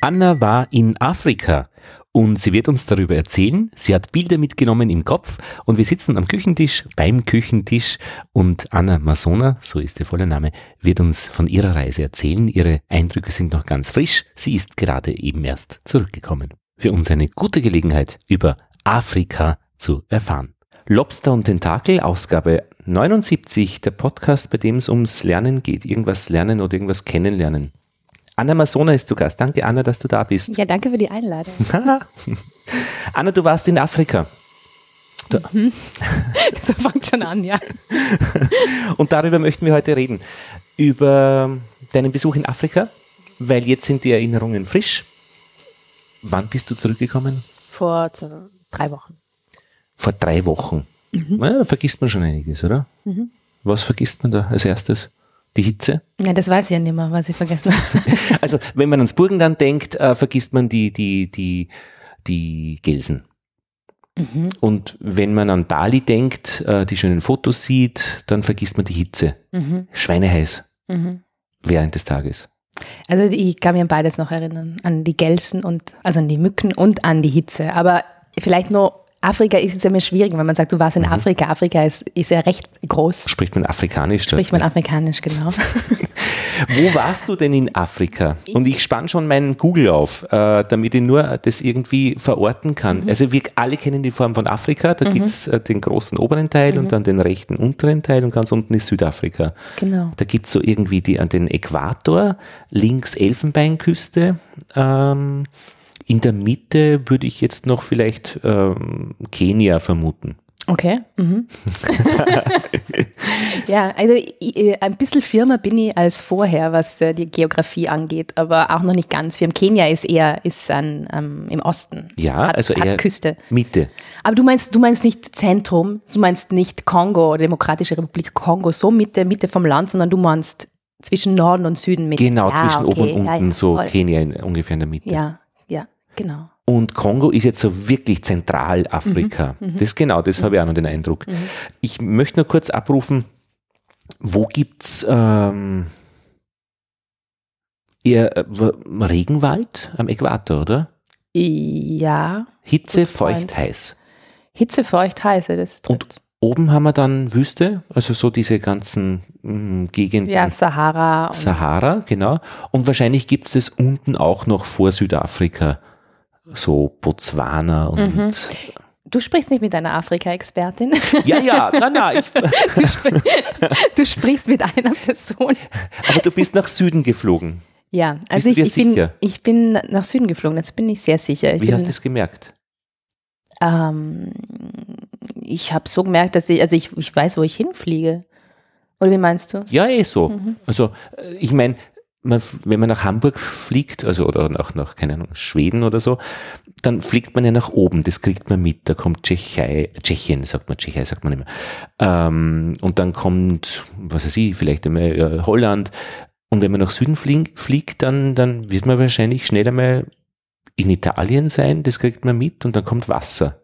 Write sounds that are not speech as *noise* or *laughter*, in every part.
Anna war in Afrika und sie wird uns darüber erzählen. Sie hat Bilder mitgenommen im Kopf und wir sitzen am Küchentisch, beim Küchentisch und Anna Masona, so ist ihr voller Name, wird uns von ihrer Reise erzählen. Ihre Eindrücke sind noch ganz frisch. Sie ist gerade eben erst zurückgekommen. Für uns eine gute Gelegenheit, über Afrika zu erfahren. Lobster und Tentakel, Ausgabe 79, der Podcast, bei dem es ums Lernen geht. Irgendwas lernen oder irgendwas kennenlernen. Anna Masona ist zu Gast. Danke, Anna, dass du da bist. Ja, danke für die Einladung. *laughs* Anna, du warst in Afrika. Du mhm. *laughs* so fängt schon an, ja. *laughs* Und darüber möchten wir heute reden. Über deinen Besuch in Afrika, weil jetzt sind die Erinnerungen frisch. Wann bist du zurückgekommen? Vor drei Wochen. Vor drei Wochen. Mhm. Ja, da vergisst man schon einiges, oder? Mhm. Was vergisst man da als erstes? Die Hitze? Ja, das weiß ich ja nicht mehr, was ich vergessen habe. *laughs* also, wenn man ans Burgenland denkt, äh, vergisst man die, die, die, die Gelsen. Mhm. Und wenn man an Bali denkt, äh, die schönen Fotos sieht, dann vergisst man die Hitze. Mhm. Schweineheiß mhm. während des Tages. Also ich kann mir an beides noch erinnern, an die Gelsen und also an die Mücken und an die Hitze. Aber vielleicht nur Afrika ist jetzt immer schwierig, wenn man sagt, du warst in mhm. Afrika. Afrika ist, ist ja recht groß. Spricht man Afrikanisch? Spricht man Afrikanisch, genau. *laughs* Wo warst du denn in Afrika? Und ich spann schon meinen Google auf, äh, damit ich nur das irgendwie verorten kann. Mhm. Also wir alle kennen die Form von Afrika. Da mhm. gibt es äh, den großen oberen Teil mhm. und dann den rechten unteren Teil und ganz unten ist Südafrika. Genau. Da gibt es so irgendwie die, an den Äquator, links Elfenbeinküste. Ähm, in der Mitte würde ich jetzt noch vielleicht ähm, Kenia vermuten. Okay. Mhm. *laughs* ja, also ich, ein bisschen firmer bin ich als vorher, was äh, die Geografie angeht, aber auch noch nicht ganz firm. Kenia ist eher ist an, ähm, im Osten. Ja, hat, also eher Küste. Mitte. Aber du meinst, du meinst nicht Zentrum, du meinst nicht Kongo, Demokratische Republik Kongo, so Mitte, Mitte vom Land, sondern du meinst zwischen Norden und Süden mit. Genau, ja, zwischen okay. oben und unten, ja, so voll. Kenia in, ungefähr in der Mitte. Ja, ja. Genau. Und Kongo ist jetzt so wirklich Zentralafrika. Mhm, mhm. das genau, das mhm. habe ich auch noch den Eindruck. Mhm. Ich möchte nur kurz abrufen, wo gibt's ähm, eher äh, Regenwald am Äquator, oder? Ja. Hitze, feucht, heiß. Hitze, feucht, heiß, das trifft. Und oben haben wir dann Wüste, also so diese ganzen mh, Gegenden. Ja, Sahara. Sahara, genau. Und wahrscheinlich gibt es das unten auch noch vor Südafrika so Botswana und. Mhm. Du sprichst nicht mit einer Afrika-Expertin. Ja, ja, nein, nein. Ich, *laughs* du, sp du, sprichst mit einer Person. Aber du bist nach Süden geflogen. Ja, also ich, ich, bin, ich bin nach Süden geflogen, das bin ich sehr sicher. Ich Wie hast du es gemerkt? Ähm, ich habe so gemerkt, dass ich, also ich, ich weiß, wo ich hinfliege. Oder wie meinst du? Ja, eh so. Mhm. Also äh, ich meine, man, wenn man nach Hamburg fliegt, also oder nach, nach, keine Ahnung, Schweden oder so, dann fliegt man ja nach oben, das kriegt man mit, da kommt Tschechei, Tschechien, sagt man, Tschechei sagt man immer. Ähm, und dann kommt, was weiß ich, vielleicht einmal äh, Holland. Und wenn man nach Süden fliegt, fliegt dann, dann wird man wahrscheinlich schnell einmal in Italien sein, das kriegt man mit und dann kommt Wasser.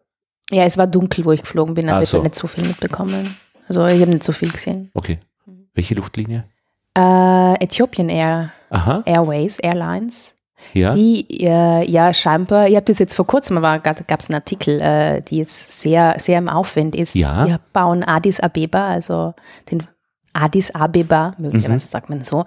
Ja, es war dunkel, wo ich geflogen bin, also ich habe nicht so viel mitbekommen. Also ich habe nicht so viel gesehen. Okay. Welche Luftlinie? Äh, Ethiopian Air, Aha. Airways, Airlines. Ja. Die, äh, ja, scheinbar, ihr habt das jetzt vor kurzem, aber gab es einen Artikel, äh, die jetzt sehr, sehr im Aufwind ist. Ja. Wir bauen Addis Abeba, also den Addis Abeba, möglicherweise mhm. sagt man so,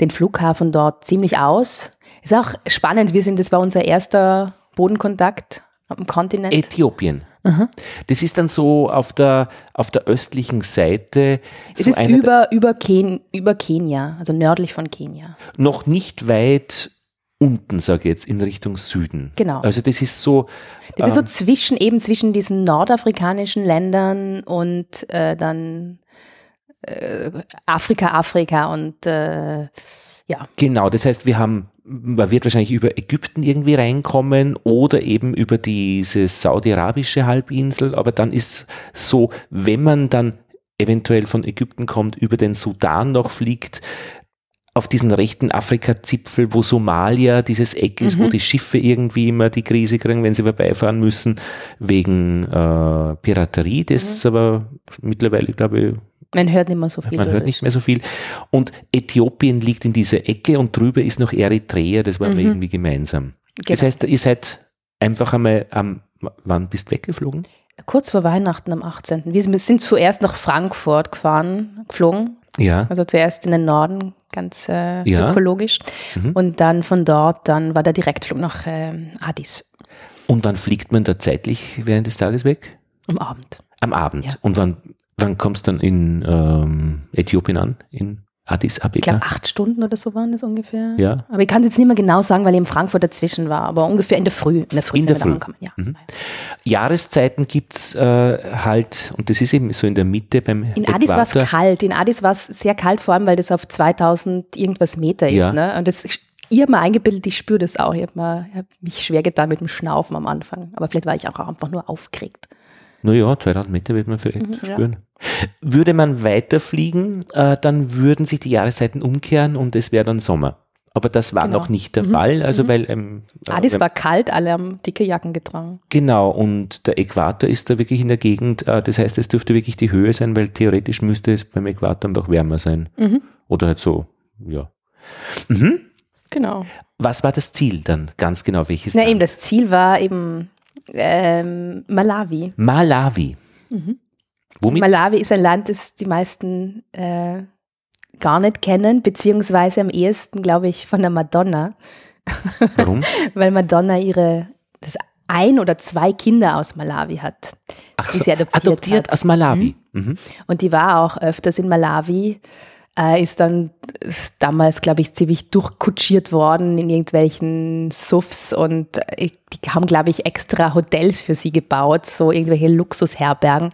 den Flughafen dort ziemlich aus. Ist auch spannend, wir sind, das war unser erster Bodenkontakt am Kontinent. Äthiopien. Mhm. Das ist dann so auf der, auf der östlichen Seite. Es so ist über, über, Ken, über Kenia, also nördlich von Kenia. Noch nicht weit unten, sage ich jetzt, in Richtung Süden. Genau. Also das ist so. Das ist so ähm, zwischen eben zwischen diesen nordafrikanischen Ländern und äh, dann äh, Afrika, Afrika und äh, ja. Genau, das heißt, wir haben man wird wahrscheinlich über Ägypten irgendwie reinkommen oder eben über diese saudi-arabische Halbinsel, aber dann ist so, wenn man dann eventuell von Ägypten kommt, über den Sudan noch fliegt, auf diesen rechten Afrika-Zipfel, wo Somalia dieses Eck ist, mhm. wo die Schiffe irgendwie immer die Krise kriegen, wenn sie vorbeifahren müssen, wegen äh, Piraterie, das mhm. aber mittlerweile, glaube ich, Man hört nicht mehr so viel. Man hört nicht mehr so viel. Und Äthiopien liegt in dieser Ecke und drüber ist noch Eritrea, das war mhm. irgendwie gemeinsam. Genau. Das heißt, ihr seid einfach einmal am, wann bist du weggeflogen? Kurz vor Weihnachten am 18. Wir sind zuerst nach Frankfurt gefahren, geflogen. Ja. Also zuerst in den Norden, ganz äh, ja. ökologisch. Mhm. Und dann von dort, dann war der Direktflug nach äh, Addis. Und wann fliegt man da zeitlich während des Tages weg? Am Abend. Am Abend. Ja. Und wann, wann kommst du dann in ähm, Äthiopien an? In Addis Abeba? Ich glaube, acht Stunden oder so waren das ungefähr. Ja. Aber ich kann es jetzt nicht mehr genau sagen, weil eben Frankfurt dazwischen war, aber ungefähr in der Früh. In der Früh. In der Früh. Ja. Mhm. Jahreszeiten gibt es äh, halt, und das ist eben so in der Mitte beim In Äquator. Addis war es kalt. In Addis war es sehr kalt, vor allem, weil das auf 2000 irgendwas Meter ja. ist. Ne? Und das, ich habe mir eingebildet, ich spüre das auch. Ich habe hab mich schwer getan mit dem Schnaufen am Anfang. Aber vielleicht war ich auch einfach nur aufgeregt. Naja, 2000 Meter wird man vielleicht mhm, spüren. Ja. Würde man weiterfliegen, äh, dann würden sich die Jahreszeiten umkehren und es wäre dann Sommer. Aber das war genau. noch nicht der mhm. Fall. Also mhm. weil ähm, ah, das war kalt, alle haben dicke Jacken getragen. Genau, und der Äquator ist da wirklich in der Gegend, äh, das heißt, es dürfte wirklich die Höhe sein, weil theoretisch müsste es beim Äquator einfach wärmer sein. Mhm. Oder halt so, ja. Mhm. Genau. Was war das Ziel dann ganz genau? Welches? Na, eben, das Ziel war eben ähm, Malawi. Malawi. Mhm. Womit? Malawi ist ein Land, das die meisten äh, gar nicht kennen, beziehungsweise am ehesten, glaube ich, von der Madonna. Warum? *laughs* Weil Madonna ihre das ein oder zwei Kinder aus Malawi hat. Ach so, adoptiert, adoptiert aus Malawi. Mhm. Mhm. Und die war auch öfters in Malawi äh, ist dann ist damals, glaube ich, ziemlich durchkutschiert worden in irgendwelchen Suffs und äh, die haben, glaube ich, extra Hotels für sie gebaut, so irgendwelche Luxusherbergen.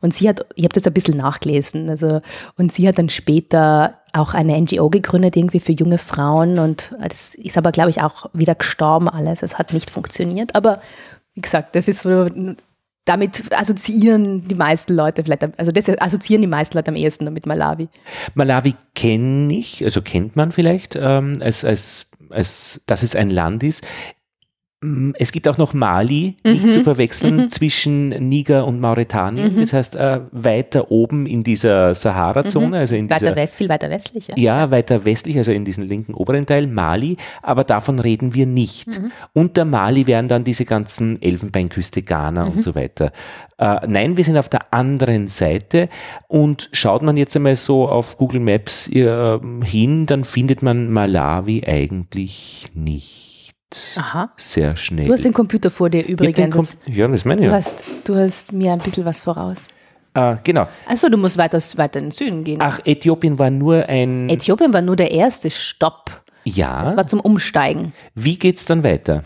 Und sie hat, ich habe das ein bisschen nachgelesen, also, und sie hat dann später auch eine NGO gegründet, irgendwie für junge Frauen und das ist aber, glaube ich, auch wieder gestorben alles. Es hat nicht funktioniert, aber wie gesagt, das ist so damit assoziieren die meisten Leute vielleicht, also das assoziieren die meisten Leute am ehesten mit Malawi. Malawi kenne ich, also kennt man vielleicht, ähm, als, als, als dass es ein Land ist. Mm, es gibt auch noch Mali, nicht mhm. zu verwechseln, mhm. zwischen Niger und Mauretanien. Mhm. Das heißt, äh, weiter oben in dieser Sahara-Zone. Mhm. Also in weiter dieser, west, viel weiter westlich. Ja. ja, weiter westlich, also in diesem linken oberen Teil, Mali. Aber davon reden wir nicht. Mhm. Unter Mali wären dann diese ganzen Elfenbeinküste, Ghana und mhm. so weiter. Äh, nein, wir sind auf der anderen Seite. Und schaut man jetzt einmal so auf Google Maps äh, hin, dann findet man Malawi eigentlich nicht. Aha. sehr schnell. Du hast den Computer vor dir übrigens. Ja, das meine ich. Du hast, du hast mir ein bisschen was voraus. Äh, genau. Achso, du musst weiter, weiter in den Süden gehen. Ach, Äthiopien war nur ein. Äthiopien war nur der erste Stopp. Ja. Das war zum Umsteigen. Wie geht es dann weiter?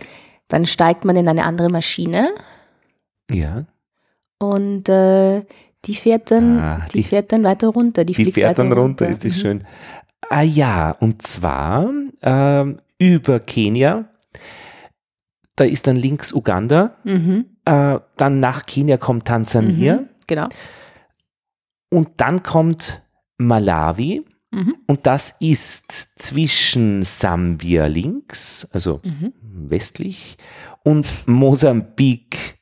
Dann steigt man in eine andere Maschine. Ja. Und äh, die fährt dann, ah, die, die, fährt dann weiter runter. Die, die fährt dann runter, runter. ist das mhm. schön. Ah ja, und zwar äh, über Kenia da ist dann links Uganda, mhm. äh, dann nach Kenia kommt Tansania. Mhm, genau. Und dann kommt Malawi. Mhm. Und das ist zwischen Sambia links, also mhm. westlich, und Mosambik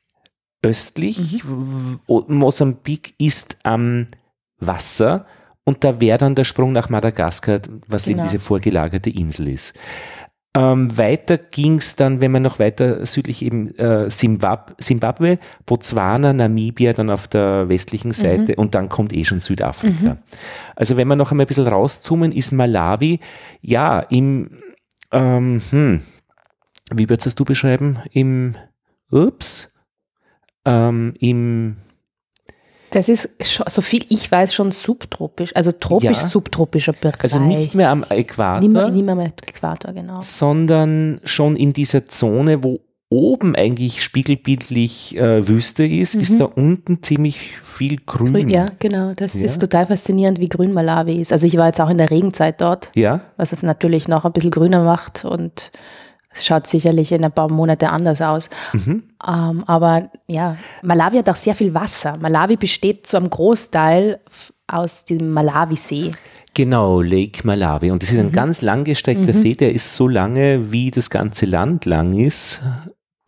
östlich. Mhm. Mosambik ist am Wasser und da wäre dann der Sprung nach Madagaskar, was genau. eben diese vorgelagerte Insel ist. Ähm, weiter ging es dann, wenn man noch weiter südlich eben äh, Zimbabwe, Botswana, Namibia dann auf der westlichen mhm. Seite mhm. und dann kommt eh schon Südafrika. Mhm. Also wenn wir noch einmal ein bisschen rauszoomen, ist Malawi ja im, ähm, hm, wie würdest du beschreiben, im, ups, ähm, im das ist, so viel ich weiß, schon subtropisch, also tropisch-subtropischer ja. Bereich. Also nicht mehr am Äquator. Nicht mehr, nicht mehr am Äquator, genau. Sondern schon in dieser Zone, wo oben eigentlich spiegelbildlich äh, Wüste ist, mhm. ist da unten ziemlich viel grün. grün ja, genau. Das ja. ist total faszinierend, wie grün Malawi ist. Also ich war jetzt auch in der Regenzeit dort, ja. was es natürlich noch ein bisschen grüner macht und es schaut sicherlich in ein paar Monate anders aus. Mhm. Ähm, aber ja, Malawi hat auch sehr viel Wasser. Malawi besteht zu einem Großteil aus dem Malawisee. Genau, Lake Malawi. Und das ist ein mhm. ganz langgestreckter mhm. See, der ist so lange, wie das ganze Land lang ist.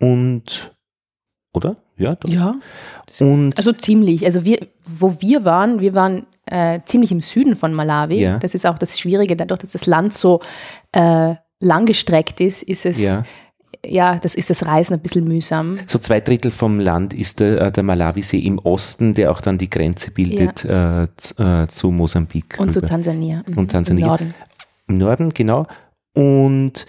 Und, oder? Ja, doch. Ja. Und also ziemlich. Also wir, wo wir waren, wir waren äh, ziemlich im Süden von Malawi. Ja. Das ist auch das Schwierige, dadurch, dass das Land so äh, langgestreckt ist, ist es, ja. Ja. das ist das Reisen ein bisschen mühsam. So zwei Drittel vom Land ist der, äh, der Malawisee im Osten, der auch dann die Grenze bildet äh, z- äh, zu Mosambik. Und zu rüber. Tansania. Mhm, Und Tansania. Im Norden. Im Norden, genau. Und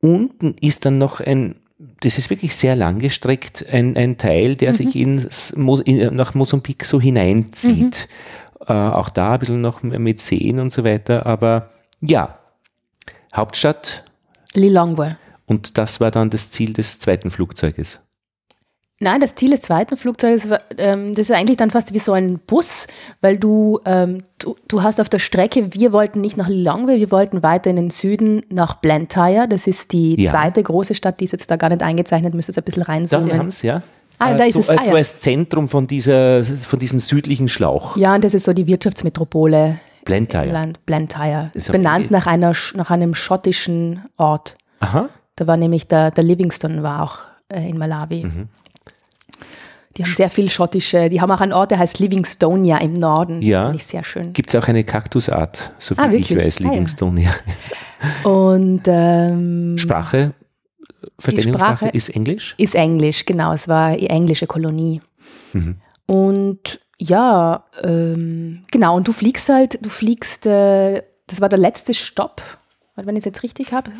unten ist dann noch ein, das ist wirklich sehr langgestreckt, ein, ein Teil, Mhm. der sich ins, in, nach Mosambik so hineinzieht. Mhm. Äh, auch da ein bisschen noch mit Seen und so weiter. Aber ja, Hauptstadt. Lilongwe. Und das war dann das Ziel des zweiten Flugzeuges. Nein, das Ziel des zweiten Flugzeuges, war, ähm, das ist eigentlich dann fast wie so ein Bus, weil du, ähm, du, du hast auf der Strecke, wir wollten nicht nach Lilongwe, wir wollten weiter in den Süden nach Blantyre. Das ist die Ja. zweite große Stadt, die ist jetzt da gar nicht eingezeichnet, müsste es ein bisschen So, wir reinzoomen. haben es, ja. Ah, Äh, da ist so, es. äh, Ah, so ja. als Zentrum von, dieser, von diesem südlichen Schlauch. ja, und das ist so die Wirtschaftsmetropole Blantyre. Land Blantyre. Ist benannt nach, einer, nach einem schottischen Ort. Aha. Da war nämlich der, der Livingston war auch äh, in Malawi. Mhm. Die haben sehr viel schottische, die haben auch einen Ort, der heißt Livingstonia im Norden. Ja. Finde ich sehr schön. Gibt es auch eine Kaktusart, so viel Ah, ich weiß, Ah, ja. Und ähm, Sprache, Verteidigungssprache Sprache- ist Englisch? ist Englisch, genau, es war die englische Kolonie. Mhm. Und ja, ähm, genau, und du fliegst halt, du fliegst, äh, das war der letzte Stopp, wenn ich es jetzt richtig habe.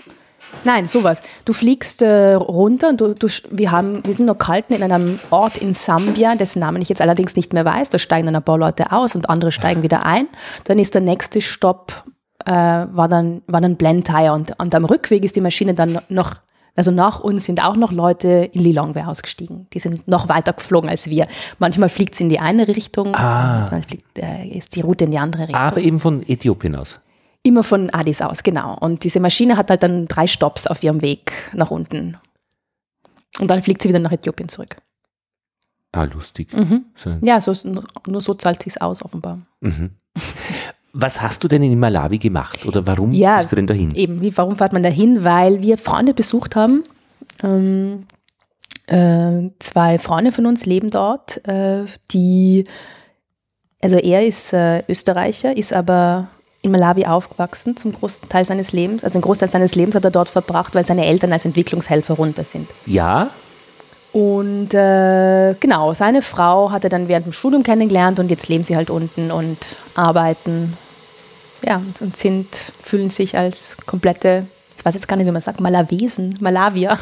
Nein, sowas. Du fliegst äh, runter und du, du, wir, haben, wir sind noch kalten in einem Ort in Sambia, dessen Namen ich jetzt allerdings nicht mehr weiß. Da steigen dann ein paar Leute aus und andere steigen wieder ein. Dann ist der nächste Stopp, äh, war, dann, war dann Blantyre und, und am Rückweg ist die Maschine dann noch, also nach uns sind auch noch Leute in Lilongwe ausgestiegen. Die sind noch weiter geflogen als wir. Manchmal fliegt es in die eine Richtung, Ah. manchmal fliegt, äh, ist die Route in die andere Richtung. Aber eben von Äthiopien aus. Immer von Addis aus, genau. Und diese Maschine hat halt dann drei Stopps auf ihrem Weg nach unten. Und dann fliegt sie wieder nach Äthiopien zurück. Ah, lustig. Mhm. So. Ja, so, nur so zahlt sie es aus, offenbar. Mhm. *laughs* Was hast du denn in Malawi gemacht oder warum Ja, bist du denn dahin? Eben, wie, warum fährt man da hin? Weil wir Freunde besucht haben. Ähm, äh, zwei Freunde von uns leben dort, äh, die, also er ist äh, Österreicher, ist aber in Malawi aufgewachsen zum großen Teil seines Lebens. Also einen Großteil seines Lebens hat er dort verbracht, weil seine Eltern als Entwicklungshelfer runter sind. Ja, Und äh, genau, seine Frau hat er dann während dem Studium kennengelernt und jetzt leben sie halt unten und arbeiten. Ja, und, sind, fühlen sich als komplette, ich weiß jetzt gar nicht, wie man sagt, Malawesen, Malawier.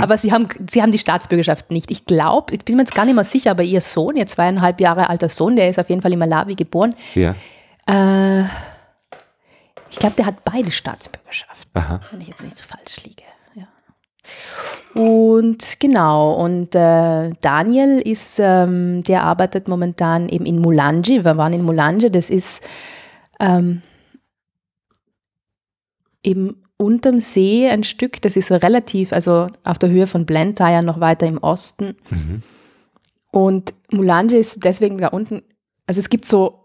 Aber sie haben, sie haben die Staatsbürgerschaft nicht. Ich glaube, ich bin mir jetzt gar nicht mehr sicher, aber ihr Sohn, ihr zweieinhalb Jahre alter Sohn, der ist auf jeden Fall in Malawi geboren. ja. Äh, ich glaube, der hat beide Staatsbürgerschaft Aha. wenn ich jetzt nichts falsch liege. Und genau, und äh, Daniel ist, ähm, der arbeitet momentan eben in Mulanje. Wir waren in Mulanje, das ist ähm, eben unterm See ein Stück, das ist so relativ, also auf der Höhe von Blantyre noch weiter im Osten. Mhm. Und Mulanje ist deswegen da unten, also es gibt so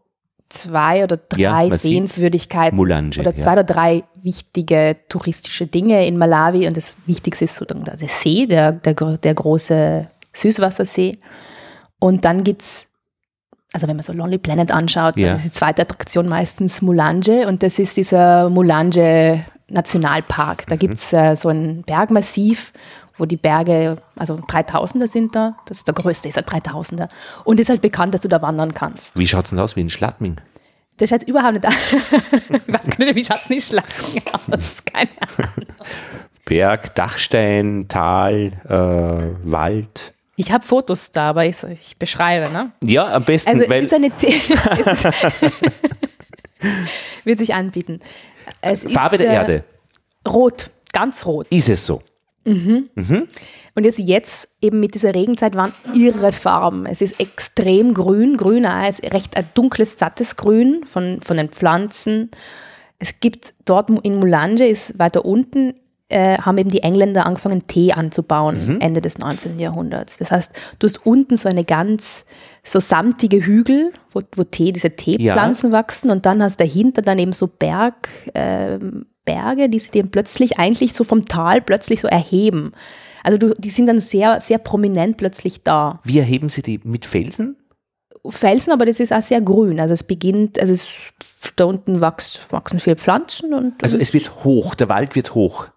zwei oder Ja, drei sieht's. Sehenswürdigkeiten Mulanje. oder zwei ja. oder drei wichtige touristische Dinge in Malawi und das Wichtigste ist so der See, der, der, der große Süßwassersee. Und dann gibt es, also wenn man so Lonely Planet anschaut, Ja. dann ist die zweite Attraktion meistens Mulanje und das ist dieser Mulanje Nationalpark. Mhm. Da gibt es äh, so ein Bergmassiv, wo die Berge, also 3000er sind da, das ist der größte, ist ein 3000er und ist halt bekannt, dass du da wandern kannst. Wie schaut es denn aus wie in Schladming? Das schaut überhaupt nicht *laughs* aus. ich weiß gar nicht, wie schaut es nicht schlagen aus? *laughs* Keine Ahnung. Berg, Dachstein, Tal, äh, Wald. Ich habe Fotos da, aber ich, ich beschreibe, ne? Ja, am besten, Also es ist eine The *laughs* es wird sich anbieten. Es Farbe ist, der äh, Erde. Rot, ganz rot. Ist es so? Und jetzt, jetzt eben mit dieser Regenzeit waren irre Farben. Es ist extrem grün, grüner, als recht ein dunkles, sattes Grün von, von den Pflanzen. Es gibt dort in Mulanje, ist weiter unten, äh, haben eben die Engländer angefangen, Tee anzubauen, Ende des 19. Jahrhunderts. Das heißt, du hast unten so eine ganz so samtige Hügel, wo, wo Tee, diese Teepflanzen wachsen und dann hast dahinter dann eben so Berg, ähm, Berge, die sich dann plötzlich eigentlich so vom Tal plötzlich so erheben. Also du, die sind dann sehr, sehr prominent plötzlich da. Wie erheben Sie die? Mit Felsen? Felsen, aber das ist auch sehr grün. Also es beginnt, also es, da unten wächst, wachsen viele Pflanzen und. Also es wird hoch, der Wald wird hoch.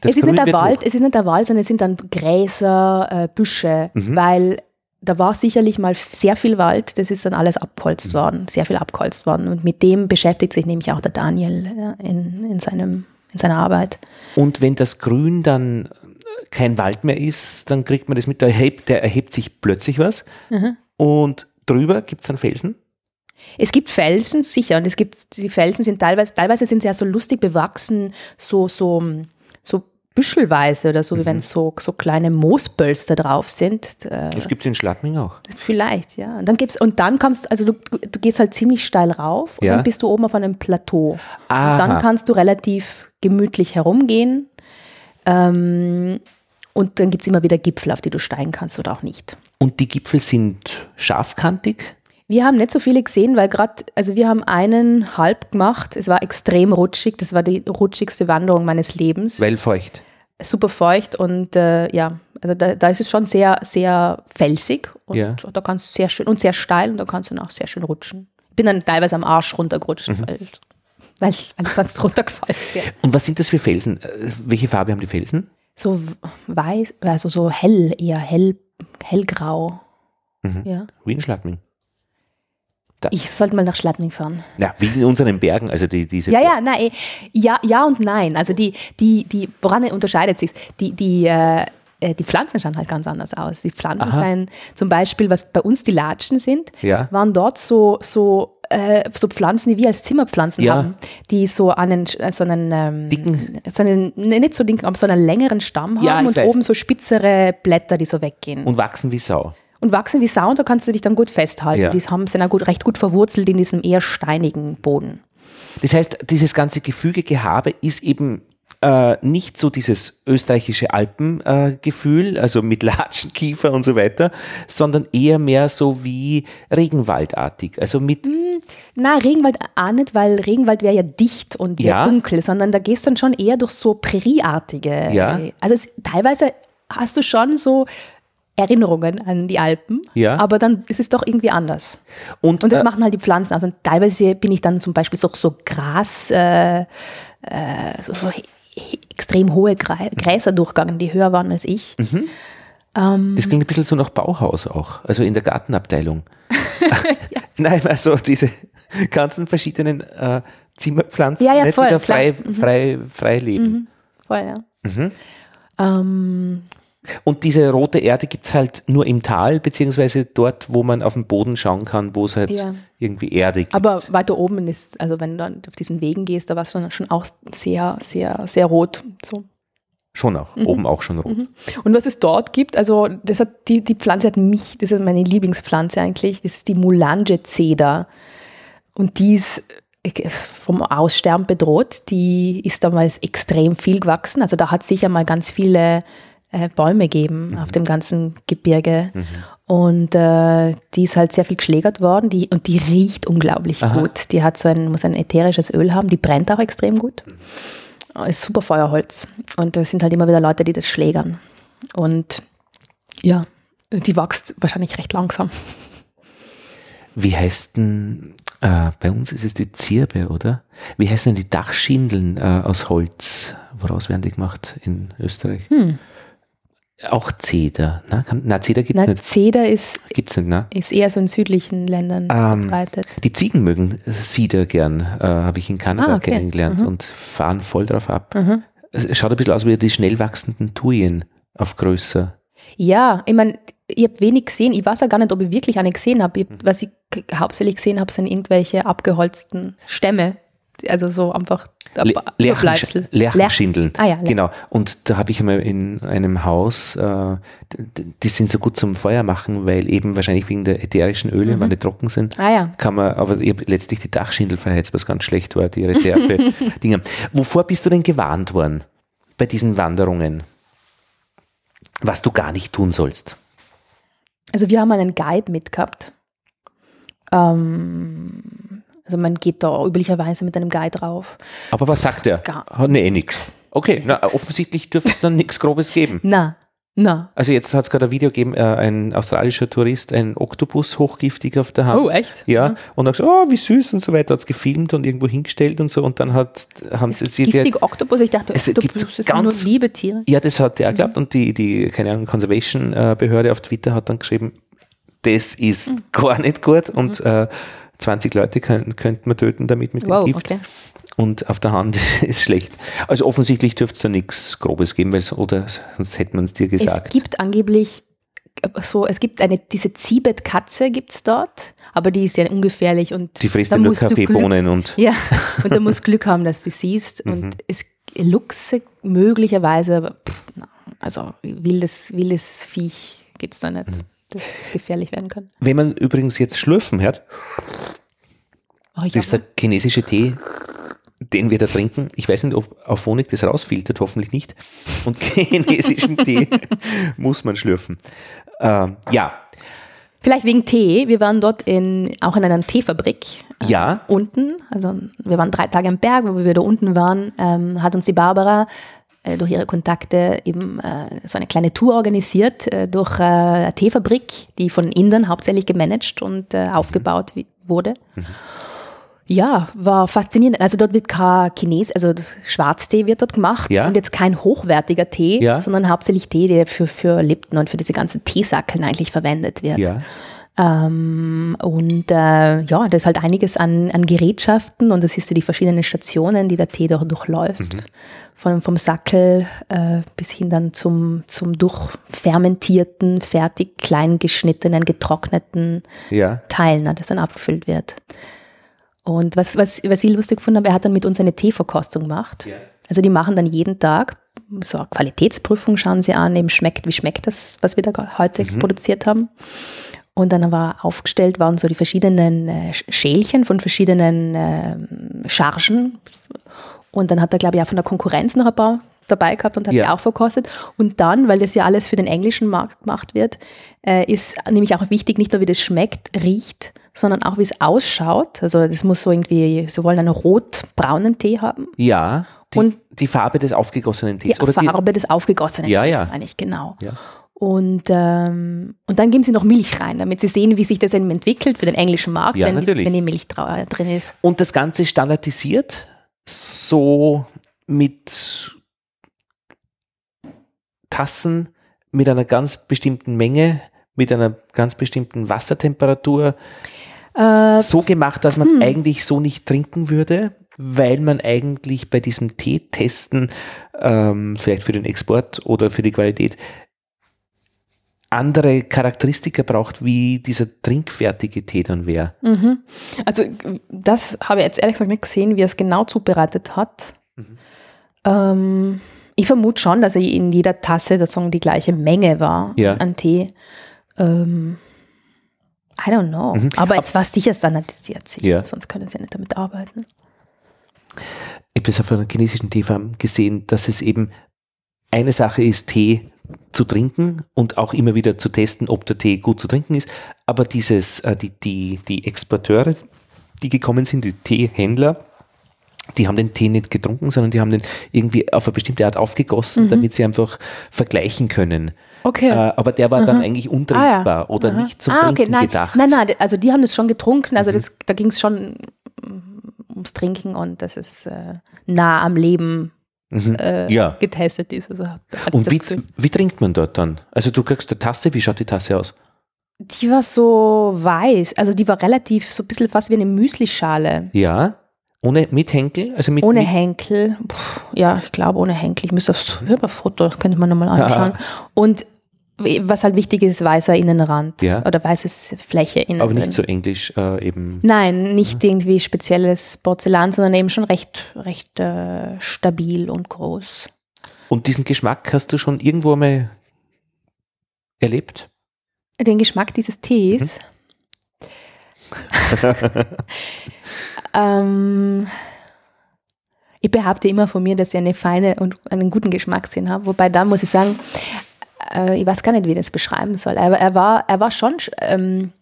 Das es ist nicht der Wald, hoch. es ist nicht der Wald, sondern es sind dann Gräser, äh, Büsche, Mhm. weil da war sicherlich mal sehr viel Wald, das ist dann alles abgeholzt Mhm. worden, sehr viel abgeholzt worden. Und mit dem beschäftigt sich nämlich auch der Daniel ja, in, in, seinem, in seiner Arbeit. Und wenn das Grün dann kein Wald mehr ist, dann kriegt man das mit, da erhebt, der erhebt sich plötzlich was. Mhm. Und drüber gibt es dann Felsen. Es gibt Felsen, sicher, und es gibt, die Felsen sind teilweise, teilweise sind sie ja so lustig bewachsen, so, so, so büschelweise oder so, wie wenn so, so kleine Moosbölster drauf sind. Äh, Das gibt es in Schladming auch. Vielleicht, ja. Und dann gibt's, und dann kommst, also du, du gehst halt ziemlich steil rauf und Ja. dann bist du oben auf einem Plateau. Aha. Und dann kannst du relativ gemütlich herumgehen. Ähm, und dann gibt es immer wieder Gipfel, auf die du steigen kannst oder auch nicht. Und die Gipfel sind scharfkantig. Wir haben nicht so viele gesehen, weil gerade, also wir haben einen halb gemacht. Es war extrem rutschig. Das war die rutschigste Wanderung meines Lebens. Weil feucht. Super feucht und äh, ja, also da, da ist es schon sehr, sehr felsig und Ja. da kannst sehr schön und sehr steil und da kannst du dann auch sehr schön rutschen. Ich bin dann teilweise am Arsch runtergerutscht, Mhm. weil, weil, weil ich sonst runtergefallen wäre. *laughs* Und was sind das für Felsen? Äh, Welche Farbe haben die Felsen? So weiß, also so hell, eher hell, hellgrau. Mhm. Ja. Wie in Schladming. Ich sollte mal nach Schladming fahren. Ja, wie in unseren Bergen, also die, diese. Ja, ja, nein, eh, ja, ja und nein. Also die, die, die, woran unterscheidet sich? Die, die, äh, äh, die Pflanzen schauen halt ganz anders aus. Die Pflanzen Aha. sind zum Beispiel, was bei uns die Latschen sind, Ja. waren dort so, so, äh, so Pflanzen, die wir als Zimmerpflanzen Ja. haben, die so einen, äh, so einen, ähm, Dicken- so einen, ne, nicht so dicken, aber so einen längeren Stamm haben Ja, ich und weiß. oben so spitzere Blätter, die so weggehen. Und wachsen wie Sau. Und wachsen wie Sau und da kannst du dich dann gut festhalten. Ja. Die haben, sind auch gut, recht gut verwurzelt in diesem eher steinigen Boden. Das heißt, dieses ganze Gefüge-Gehabe ist eben äh, nicht so dieses österreichische Alpengefühl, äh, also mit Latschen, Kiefer und so weiter, sondern eher mehr so wie Regenwaldartig. Also mit, Na, Regenwald auch nicht, weil Regenwald wäre ja dicht und Ja. dunkel, sondern da gehst du dann schon eher durch so prärieartige. Ja. Also es, teilweise hast du schon so Erinnerungen an die Alpen, Ja. aber dann ist es doch irgendwie anders. und, Und das äh, machen halt die Pflanzen aus. Und teilweise bin ich dann zum Beispiel so, so Gras, äh, äh, so, so extrem hohe Gräser durchgegangen, die höher waren als ich. Mhm. das klingt ein bisschen so nach Bauhaus auch, also in der Gartenabteilung. *laughs* *laughs* Nein, also diese ganzen verschiedenen äh, Zimmerpflanzen, Ja, ja, nicht, voll, klar. frei, Mhm. frei, frei leben. Voll, ja. Mhm. Ähm, Und diese rote Erde gibt es halt nur im Tal, beziehungsweise dort, wo man auf den Boden schauen kann, wo es halt Ja. irgendwie Erde gibt. Aber weiter oben ist, also wenn du dann auf diesen Wegen gehst, da war es schon, schon auch sehr, sehr, sehr rot. So. schon auch, Mhm. oben auch schon rot. Und was es dort gibt, also das hat, die, die Pflanze hat mich, das ist meine Lieblingspflanze eigentlich, das ist die Mulange Zeder. Und die ist vom Aussterben bedroht. Die ist damals extrem viel gewachsen. Also da hat sicher mal ganz viele äh, Bäume gegeben auf dem ganzen Gebirge. Und äh, die ist halt sehr viel geschlägert worden die, und die riecht unglaublich Aha. gut. Die hat so ein, muss ein ätherisches Öl haben, die brennt auch extrem gut. Ist super Feuerholz. Und da sind halt immer wieder Leute, die das schlägern. Und ja, die wächst wahrscheinlich recht langsam. Wie heißt denn, äh, bei uns ist es die Zirbe, oder? Wie heißen denn die Dachschindeln äh, aus Holz? Woraus werden die gemacht in Österreich? Hm. Auch Zeder. Kann, na Zeder gibt es nicht. Zeder ist, Gibt's nicht, ne? ist eher so in südlichen Ländern Ähm, verbreitet. Die Ziegen mögen Sieder gern, äh, habe ich in Kanada Ah, okay. kennengelernt und fahren voll drauf ab. Es schaut ein bisschen aus wie die schnell wachsenden Thujen auf größer. Ja, ich meine, ich habe wenig gesehen. Ich weiß ja gar nicht, ob ich wirklich eine gesehen habe. Ich- Was ich hauptsächlich gesehen habe, sind irgendwelche abgeholzten Stämme. Also so einfach ein Le- paar Lerchensch- Überbleibsel. Lerchenschindeln. Ah ja, genau. Und da habe ich einmal in einem Haus, äh, die sind so gut zum Feuer machen, weil eben wahrscheinlich wegen der ätherischen Öle, wenn die trocken sind, Ah ja. kann man, aber ich habe letztlich die Dachschindel verheizt, was ganz schlecht war, die Reserve-Dinger. *laughs* Wovor bist du denn gewarnt worden bei diesen Wanderungen? Was du gar nicht tun sollst. Also wir haben einen Guide mitgehabt. Ähm, also man geht da üblicherweise mit einem Guide drauf. Aber was sagt er? Gar- Ah, nee, nix. Okay, na, offensichtlich dürfte es dann nichts Grobes geben. Na, Na. Also jetzt hat es gerade ein Video gegeben, äh, ein australischer Tourist, ein Oktopus hochgiftig auf der Hand. Oh, echt? Ja, Mhm. und hat gesagt, oh, wie süß und so weiter, hat es gefilmt und irgendwo hingestellt und so und dann hat, haben sie, der, Giftige Oktopus, ich dachte, Es Oktopus gibt so sind nur ganz- liebe Tiere. ja, das hat der auch geglaubt und die, die, keine Ahnung, Conservation-Behörde auf Twitter hat dann geschrieben, das ist Mhm. gar nicht gut und äh, 20 Leute könnten wir töten damit mit Wow, dem Gift. okay. Und auf der Hand *laughs* ist schlecht. Also offensichtlich dürfte es da nichts Grobes geben, weil's- oder sonst hätte man es dir Es gesagt. gibt angeblich äh, so, es gibt eine, diese Ziebetkatze gibt's dort, aber die ist ja ungefährlich und Die frisst da ja nur Kaffeebohnen und *laughs* Ja, und du musst *laughs* Glück haben, dass du sie siehst. Mhm. Und es Luchse möglicherweise, aber pff, also wildes, wildes Viech gibt's da Mhm. Das gefährlich werden kann. wenn man übrigens jetzt schlürfen hört, Oh, das ist der chinesische Tee, den wir da trinken. Ich weiß nicht, ob auf Honig das rausfiltert, hoffentlich nicht. Und *laughs* chinesischen Tee muss man schlürfen. Ähm, ja, Vielleicht wegen Tee. Wir waren dort in, auch in einer Teefabrik. äh, ja, Unten. Also wir waren drei Tage am Berg, wo wir da unten waren, ähm, hat uns die Barbara äh, durch ihre Kontakte eben äh, so eine kleine Tour organisiert äh, durch äh, eine Teefabrik, die von Indern hauptsächlich gemanagt und äh, aufgebaut wie, wurde. Ja, war faszinierend. Also dort wird kein Chines, also Schwarztee wird dort gemacht Ja. und jetzt kein hochwertiger Tee, Ja. sondern hauptsächlich Tee, der für, für Lipton und für diese ganzen Teesackeln eigentlich verwendet wird. ja. Ähm, und äh, ja, da ist halt einiges an, an Gerätschaften und das ist ja die verschiedenen Stationen, die der Tee durch, durchläuft. Von, vom Sackel äh, bis hin dann zum, zum durchfermentierten, fertig klein geschnittenen, getrockneten Ja, Teil, ne, das dann abgefüllt wird. Und was, was, was ich lustig gefunden habe, er hat dann mit uns eine Teeverkostung gemacht. Ja. Also die machen dann jeden Tag so eine Qualitätsprüfung, schauen sie an, eben schmeckt, wie schmeckt das, was wir da heute produziert haben. Und dann war aufgestellt, waren so die verschiedenen äh, Schälchen von verschiedenen äh, Chargen. Und dann hat er, glaube ich, auch von der Konkurrenz noch ein paar dabei gehabt und hat Ja. die auch verkostet. Und dann, weil das ja alles für den englischen Markt gemacht wird, äh, ist nämlich auch wichtig, nicht nur wie das schmeckt, riecht, sondern auch wie es ausschaut. Also das muss so irgendwie, sie wollen einen rot-braunen Tee haben. ja. Die, Und- die Farbe des aufgegossenen Die Tees. Oder die, Farbe des aufgegossenen Ja, Tees, ja. meine ich, genau. ja. Und, ähm, und dann geben sie noch Milch rein, damit sie sehen, wie sich das eben entwickelt für den englischen Markt, Ja, wenn, natürlich. wenn die Milch äh, drin ist. Und das Ganze standardisiert, so mit Tassen, mit einer ganz bestimmten Menge, mit einer ganz bestimmten Wassertemperatur, Äh, so gemacht, dass Hm. man eigentlich so nicht trinken würde, weil man eigentlich bei diesem Teetesten, ähm, vielleicht für den Export oder für die Qualität, andere Charakteristika braucht, wie dieser trinkfertige Tee dann wäre. mhm. Also das habe ich jetzt ehrlich gesagt nicht gesehen, wie er es genau zubereitet hat. Mhm. Ähm, ich vermute schon, dass er in jeder Tasse sozusagen die gleiche Menge war Ja. an Tee. Ähm, I don't know. Aber es war sicher standardisiert, sicher. Mhm. Ja. sonst können sie nicht damit arbeiten. Ich habe das auf einer chinesischen Teefarm gesehen, dass es eben eine Sache ist, Tee zu trinken und auch immer wieder zu testen, ob der Tee gut zu trinken ist. Aber dieses, äh, die, die, die Exporteure, die gekommen sind, die Teehändler, die haben den Tee nicht getrunken, sondern die haben den irgendwie auf eine bestimmte Art aufgegossen, damit sie einfach vergleichen können. Okay. Äh, aber der war dann eigentlich untrinkbar oder Aha. nicht zum ah, Trinken okay, nein, gedacht. Mhm. Nein, nein, also die haben das schon getrunken, also das, da ging es schon ums Trinken und dass es äh, nah am Leben äh, Mhm. Ja. getestet ist. Also ich Und wie, wie trinkt man dort dann? Also du kriegst eine Tasse, wie schaut die Tasse aus? die war so weiß, also die war relativ, so ein bisschen fast wie eine Müslischale. Ja, ohne mit Henkel, also mit, Ohne mit Henkel. Puh, ja, ich glaube ohne Henkel. Ich müsste aufs ich Foto, könnte man nochmal anschauen. *laughs* Und was halt wichtig ist, weißer Innenrand Ja. oder weißes Fläche innen. aber nicht so englisch äh, eben. Nein, nicht irgendwie spezielles Porzellan, sondern eben schon recht, recht äh, stabil und groß. Und diesen Geschmack hast du schon irgendwo mal erlebt? Den Geschmack dieses Tees. *laughs* ähm, ich behaupte immer von mir, dass ich eine feine und einen guten Geschmackssinn habe. Wobei da muss ich sagen, äh, ich weiß gar nicht, wie ich das beschreiben soll. Aber er war, er war schon. sch- Ähm,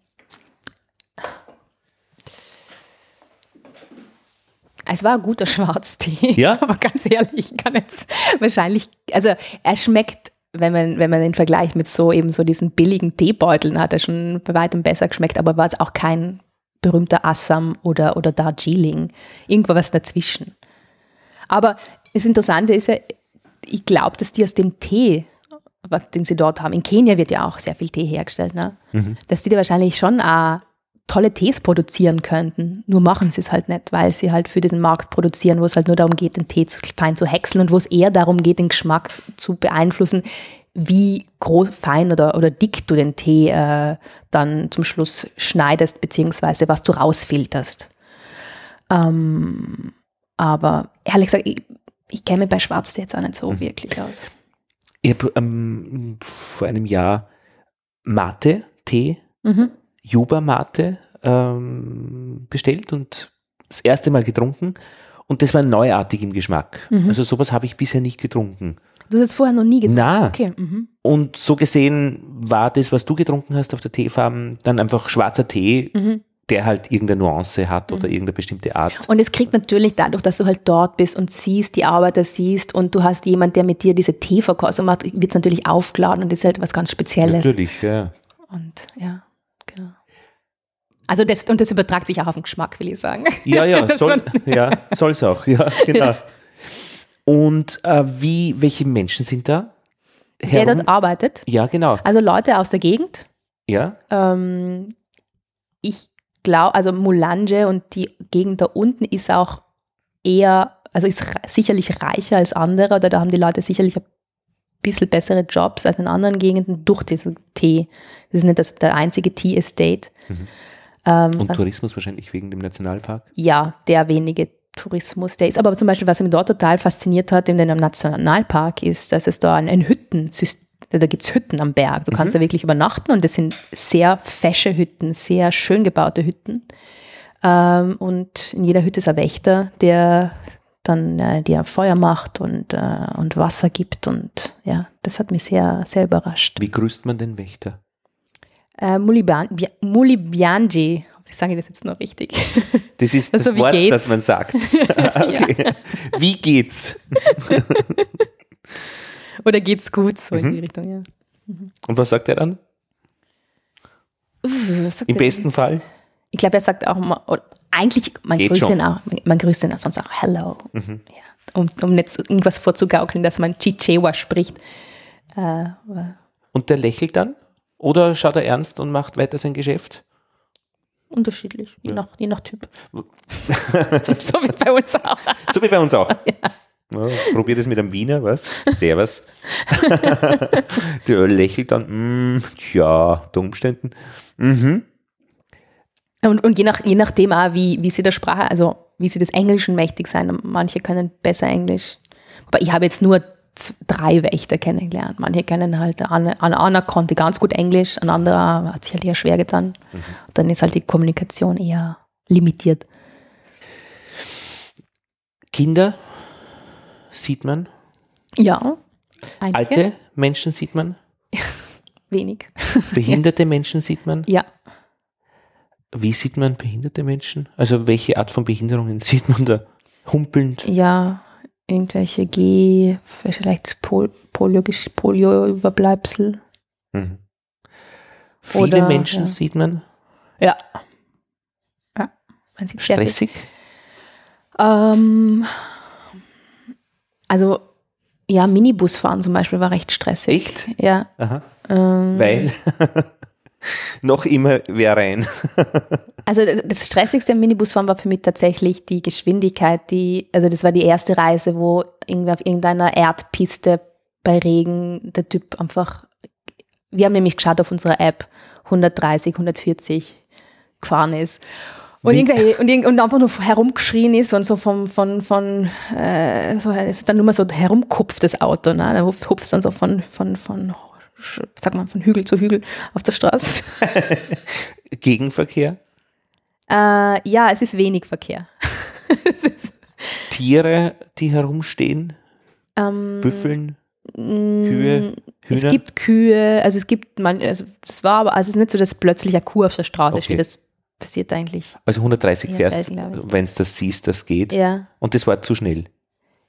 es war ein guter *laughs* Schwarztee. Ja? *laughs* Aber ganz ehrlich, ich kann jetzt wahrscheinlich. Also, er schmeckt wenn man, wenn man den Vergleich mit so eben so diesen billigen Teebeuteln hat, er schon bei weitem besser geschmeckt, aber war es auch kein berühmter Assam oder, oder Darjeeling. Irgendwo was dazwischen. Aber das Interessante ist ja, ich glaube, dass die aus dem Tee, den sie dort haben, in Kenia wird ja auch sehr viel Tee hergestellt, ne? Mhm. dass die da wahrscheinlich schon auch tolle Tees produzieren könnten. Nur machen sie es halt nicht, weil sie halt für diesen Markt produzieren, wo es halt nur darum geht, den Tee fein zu häckseln und wo es eher darum geht, den Geschmack zu beeinflussen, wie groß, fein oder, oder dick du den Tee äh, dann zum Schluss schneidest, beziehungsweise was du rausfilterst. Ähm, aber ehrlich gesagt, ich, ich kenne mich bei Schwarztee jetzt auch nicht so wirklich aus. Ich habe ähm, vor einem Jahr Mate-Tee, Mhm. Yuba-Mate ähm, bestellt und das erste Mal getrunken. Und das war neuartig im Geschmack. Mhm. Also sowas habe ich bisher nicht getrunken. Du hast es vorher noch nie getrunken? Na, Okay. Mhm. und so gesehen war das, was du getrunken hast auf der Teefarm, dann einfach schwarzer Tee, Mhm. Der halt irgendeine Nuance hat oder irgendeine bestimmte Art. Und es kriegt natürlich dadurch, dass du halt dort bist und siehst, die Arbeiter siehst und du hast jemand, der mit dir diese Teeverkostung macht, wird es natürlich aufgeladen und das ist halt was ganz Spezielles. Natürlich, ja. Und ja, genau. Also das, und das übertragt sich auch auf den Geschmack, will ich sagen. Ja, ja, *laughs* soll *laughs* ja, soll's auch, *laughs* ja, genau. Und äh, wie, welche Menschen sind da? Der Herum? dort arbeitet. Ja, genau. Also Leute aus der Gegend. Ja, Ähm, ich glaube, also Mulange und die Gegend da unten ist auch eher, also ist sicherlich reicher als andere oder da haben die Leute sicherlich ein bisschen bessere Jobs als in anderen Gegenden durch diesen Tee. Das ist nicht das, der einzige Tea-Estate. Ähm, und Tourismus wahrscheinlich wegen dem Nationalpark. ja, der wenige Tourismus, der ist. Aber zum Beispiel, was mich dort total fasziniert hat in dem Nationalpark, ist, dass es da ein, ein Hüttensystem da gibt es Hütten am Berg. Du kannst da wirklich übernachten und das sind sehr fesche Hütten, sehr schön gebaute Hütten. Ähm, und in jeder Hütte ist ein Wächter, der dann äh, dir Feuer macht und, äh, und Wasser gibt. Und ja, das hat mich sehr, sehr überrascht. Wie grüßt man den Wächter? Äh, Mulibianji, ich sage das jetzt noch richtig. *laughs* Das ist *laughs* Also, das Wort, geht's? das man sagt. *laughs* okay. Wie geht's? Oder geht's gut, so Mhm. in die Richtung, ja. Und was sagt er dann? Uff, sagt Im besten Fall? Ich glaube, er sagt auch mal, eigentlich, man Geht grüßt schon. Mhm. ihn auch, man grüßt ihn auch sonst auch Hello. Ja. Um, um nicht irgendwas vorzugaukeln, dass man Chichewa spricht. Äh, Und der lächelt dann? Oder schaut er ernst und macht weiter sein Geschäft? unterschiedlich, je, nach, je nach Typ. *laughs* so wie bei uns auch. So wie bei uns auch. *laughs* Ja, probiert es mit einem Wiener, was? Servus. *laughs* Der lächelt dann, mm, ja, unter Umständen. Mhm. Und, und je, nach, je nachdem auch, wie, wie sie der Sprache, also wie sie des Englischen mächtig sein. Manche können besser Englisch. Aber ich habe jetzt nur drei Wächter kennengelernt. Manche kennen halt, Anna, Anna konnte ganz gut Englisch, ein anderer hat sich halt eher schwer getan. Dann ist halt die Kommunikation eher limitiert. Kinder sieht man, Ja, einige. alte Menschen sieht man, *laughs* Wenig. *laughs* behinderte Menschen sieht man. Ja, Wie sieht man behinderte Menschen? Also welche Art von Behinderungen *laughs* sieht man da? Humpelnd? ja, irgendwelche G, vielleicht Pol Polio, Polio-Überbleibsel. Mhm. Viele Oder, Menschen ja. sieht man. Ja. Ja, man sieht. Stressig? Ähm, also, ja, Minibusfahren zum Beispiel war recht stressig. Echt? Ja. Aha. Ähm, Weil *laughs* noch immer wer rein. *laughs* also das- das Stressigste am Minibusfahren war für mich tatsächlich die Geschwindigkeit, die, also das war die erste Reise, wo irgendwie auf irgendeiner Erdpiste bei Regen der Typ einfach, wir haben nämlich geschaut auf unserer App, 130, 140 gefahren ist. Und, irgendwie, und, und einfach nur herumgeschrien ist und so vom, von, von, äh, so, es ist dann nur mal so herumkupft, das Auto, ne? Da hupft hupft dann so von, von, von, sag mal, von Hügel zu Hügel auf der Straße. *laughs* Gegenverkehr? Äh, ja, es ist wenig Verkehr. *laughs* es ist, Tiere, die herumstehen? ähm, Büffeln? Kühe? es Hühner? gibt Kühe, also es gibt, man, also das war aber, also es ist nicht so, dass plötzlich eine Kuh auf der Straße Okay. steht, das passiert eigentlich. Also 130 Ja, fährst, wenn es das siehst, das geht. Ja. Und das war zu schnell.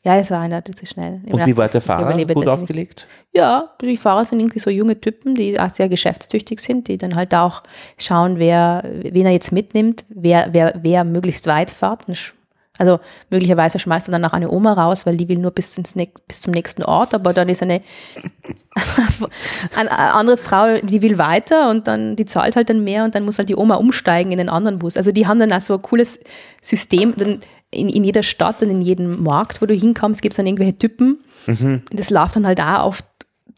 Ja, es war eindeutig zu schnell. Ich Und wie war der Fahrer? Gut nicht. aufgelegt? Ja, die Fahrer sind irgendwie so junge Typen, die auch sehr geschäftstüchtig sind, die dann halt auch schauen, wer, wen er jetzt mitnimmt, wer, wer, wer möglichst weit fährt. Sch- Also möglicherweise schmeißt er dann auch eine Oma raus, weil die will nur bis, ins, bis zum nächsten Ort, aber dann ist eine, *laughs* eine andere Frau, die will weiter und dann, die zahlt halt dann mehr und dann muss halt die Oma umsteigen in den anderen Bus. Also die haben dann auch so ein cooles System, dann in, in jeder Stadt und in jedem Markt, wo du hinkommst, gibt es dann irgendwelche Typen. Das läuft dann halt auch oft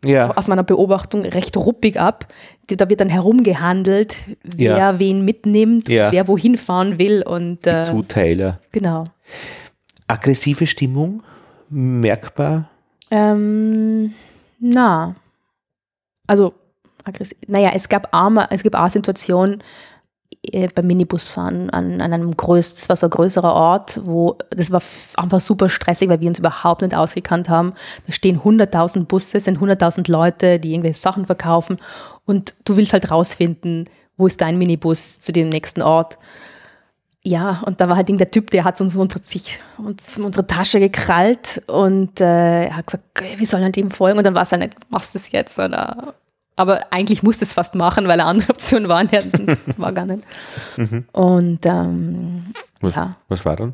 Ja. aus meiner Beobachtung recht ruppig ab. Da wird dann herumgehandelt, wer Ja. wen mitnimmt, Ja. wer wohin fahren will und äh, Zuteiler. genau. Aggressive Stimmung, merkbar. Ähm, na, also aggressiv. Naja, es gab arme, es gibt auch Situationen beim Minibusfahren an, an einem größten, das war so ein größerer Ort, wo das war einfach super stressig, weil wir uns überhaupt nicht ausgekannt haben. Da stehen 100.000 Busse, es sind 100.000 Leute, die irgendwelche Sachen verkaufen und du willst halt rausfinden, wo ist dein Minibus zu dem nächsten Ort. Ja, und da war halt irgendein Typ, der hat uns, unsere, sich, uns unsere Tasche gekrallt und äh, hat gesagt, "Okay, wir sollen halt dem folgen. Und dann war es halt machst du das jetzt? Oder? Aber eigentlich musste es fast machen, weil eine andere Option war, nicht, *laughs* war gar nicht. Und ähm, Was, Ja. was war dann?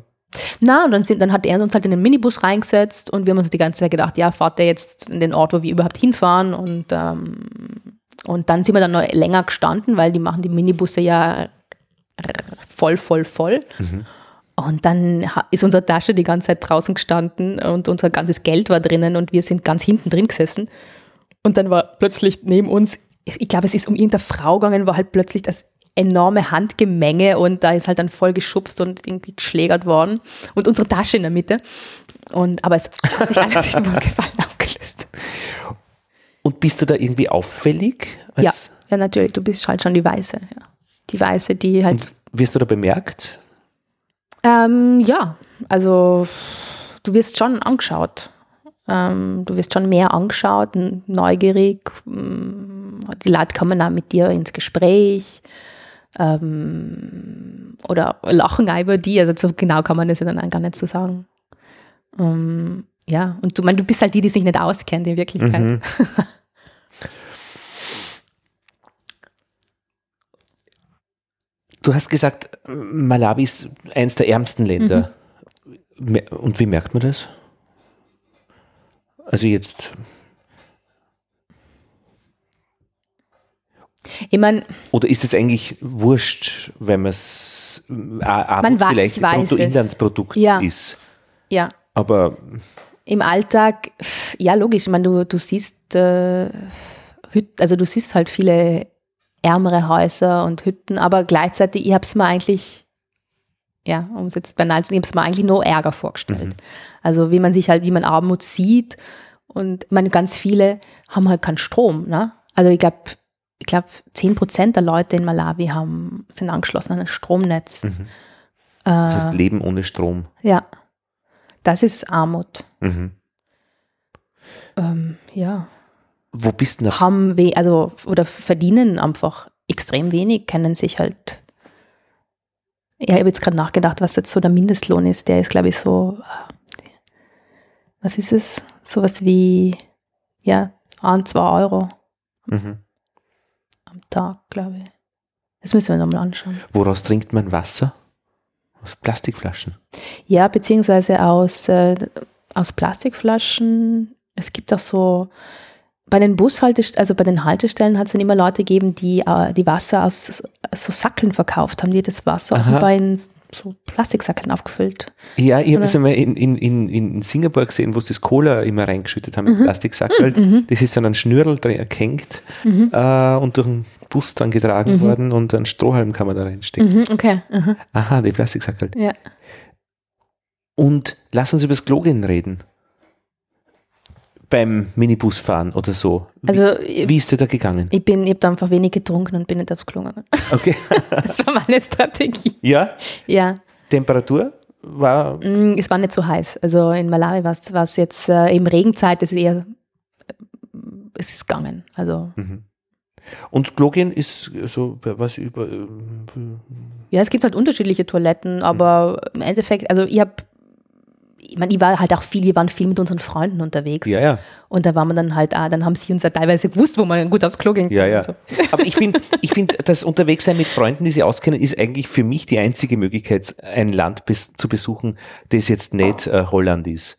na, und dann, sind, dann hat er uns halt in den Minibus reingesetzt und wir haben uns die ganze Zeit gedacht, ja, fahrt der jetzt in den Ort, wo wir überhaupt hinfahren und, ähm, und dann sind wir dann noch länger gestanden, weil die machen die Minibusse ja voll, voll, voll. Und dann ist unsere Tasche die ganze Zeit draußen gestanden und unser ganzes Geld war drinnen und wir sind ganz hinten drin gesessen. Und dann war plötzlich neben uns, ich glaube, es ist um irgendeine Frau gegangen, war halt plötzlich das enorme Handgemenge und da ist halt dann voll geschubst und irgendwie geschlägert worden. Und unsere Tasche in der Mitte. Und, aber es hat sich alles in Wohlgefallen *laughs* aufgelöst. Und bist du da irgendwie auffällig? Ja, Als, ja, natürlich, du bist halt schon die Weiße. Ja. Die Weiße, die halt Wirst du da bemerkt? Ähm, ja, also du wirst schon angeschaut. Ähm, du wirst schon mehr angeschaut, neugierig. mm, Die Leute kommen auch mit dir ins Gespräch ähm, oder lachen auch über die. Also so genau kann man das ja dann auch gar nicht so sagen. Ähm, ja, und du, mein, du bist halt die, die sich nicht auskennt in Wirklichkeit. Du hast gesagt, Malawi ist eines der ärmsten Länder. Mer- Und wie merkt man das? Also jetzt, Ich meine, oder ist es eigentlich wurscht, wenn man es Man wei- vielleicht. Bruttoinlandsprodukt Ja. ist? ja, Aber Im Alltag, ja logisch, ich meine, du, du siehst äh, also du siehst halt viele ärmere Häuser und Hütten, aber gleichzeitig, ich habe es mir eigentlich, ja, um es jetzt banal zu sagen, ich habe mir eigentlich nur Ärger vorgestellt. Also wie man sich halt, wie man Armut sieht und ich meine, ganz viele haben halt keinen Strom, ne? Also ich glaube, ich glaube, 10 Prozent der Leute in Malawi haben, sind angeschlossen an ein Stromnetz. das heißt Äh, Leben ohne Strom. ja, das ist Armut. Mhm. Ähm, ja. Wo bist du nach? haben we also oder verdienen einfach extrem wenig, kennen sich halt. Ja, ich habe jetzt gerade nachgedacht, was jetzt so der Mindestlohn ist. Der ist, glaube ich, so, was ist es? Sowas wie, ja, ein, zwei Euro Mhm. am Tag, glaube ich. Das müssen wir nochmal anschauen. Woraus trinkt man Wasser? Aus Plastikflaschen. Ja, beziehungsweise aus, äh, aus Plastikflaschen. Es gibt auch so, bei den Bushaltestellen, also bei den Haltestellen hat es dann immer Leute gegeben, die äh, die Wasser aus, aus so Sackeln verkauft haben, die das Wasser Aha. offenbar in so Plastiksackeln abgefüllt. Ja, ich habe das einmal in, in, in, in Singapur gesehen, wo sie das Cola immer reingeschüttet haben, Mhm. im Plastiksackel. Das ist an einen Schnürl drin gehängt äh, und durch den Bus dann getragen worden und einen Strohhalm kann man da reinstecken. Mhm, okay. Mhm. Aha, die Plastiksackel. Ja. Und lass uns über das Klogen reden. Beim Minibusfahren oder so. Wie, Also ich, wie ist dir da gegangen? ich bin, ich habe da einfach wenig getrunken und bin nicht aufs Klo gegangen. Okay. *laughs* Das war meine Strategie. ja, Ja. Temperatur war Mm, Es war nicht so heiß. Also in Malawi war es- jetzt äh, eben Regenzeit, es ist eher, es ist gegangen. Also Und Klogen ist so was über. äh, Ja, es gibt halt unterschiedliche Toiletten, aber im Endeffekt, also ich habe ich meine, ich war halt auch viel, wir waren viel mit unseren Freunden unterwegs. Ja, ja. Und da waren wir dann halt auch, dann haben sie uns ja teilweise gewusst, wo man gut aufs Klo kann. Ja, ja. So. *laughs* Aber ich finde, *laughs* ich find, das Unterwegssein mit Freunden, die sie auskennen, ist eigentlich für mich die einzige Möglichkeit, ein Land bis, zu besuchen, das jetzt nicht äh, Holland ist.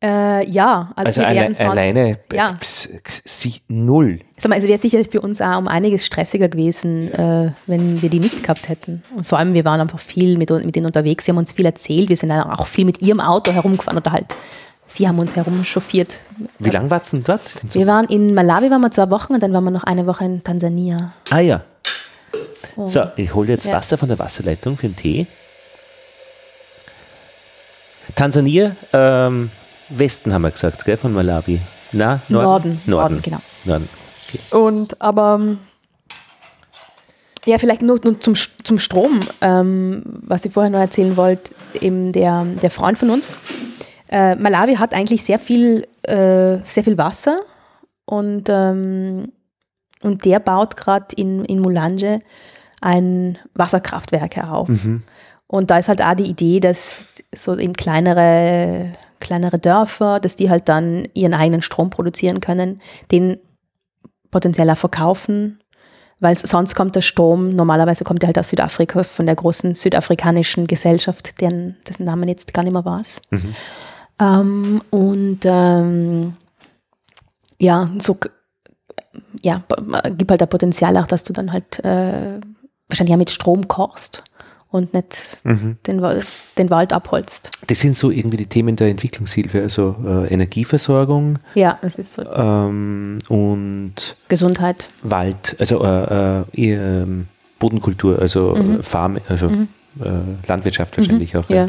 Äh, ja, also, Also alle, alleine ja. ps- sie null. Sag mal, es wäre sicher für uns auch um einiges stressiger gewesen, äh, wenn wir die nicht gehabt hätten. Und vor allem, wir waren einfach viel mit, mit denen unterwegs, sie haben uns viel erzählt, wir sind auch viel mit ihrem Auto herumgefahren oder halt, sie haben uns herumchauffiert. Wie lang war's denn dort? Wir waren in Malawi, waren wir zwei Wochen und dann waren wir noch eine Woche in Tansania. Ah ja. So, ich hole jetzt Ja. Wasser von der Wasserleitung für den Tee. Tansania, ähm, Westen haben wir gesagt, gell, von Malawi. Na, Norden, Norden, Norden, genau. Norden. Und aber ähm, ja, vielleicht nur, nur zum, zum Strom, ähm, was ich vorher noch erzählen wollte, eben der, der Freund von uns. Äh, Malawi hat eigentlich sehr viel, äh, sehr viel Wasser und, ähm, und der baut gerade in, in Mulanje ein Wasserkraftwerk auf. Und da ist halt auch die Idee, dass so eben kleinere, kleinere Dörfer, dass die halt dann ihren eigenen Strom produzieren können, den potenziell auch verkaufen, weil sonst kommt der Strom, normalerweise kommt der halt aus Südafrika, von der großen südafrikanischen Gesellschaft, deren, dessen Namen jetzt gar nicht mehr weiß. Ähm, und ähm, ja, so ja, b- gibt halt ein Potenzial auch, dass du dann halt äh, wahrscheinlich auch mit Strom kochst und nicht den, Wal- den Wald abholzt. Das sind so irgendwie die Themen der Entwicklungshilfe, also äh, Energieversorgung Ja, das ist so. ähm, und Gesundheit. Wald, also äh, äh, ähm, Bodenkultur, also äh, Farm, also äh, Landwirtschaft wahrscheinlich auch. Mhm. Ja,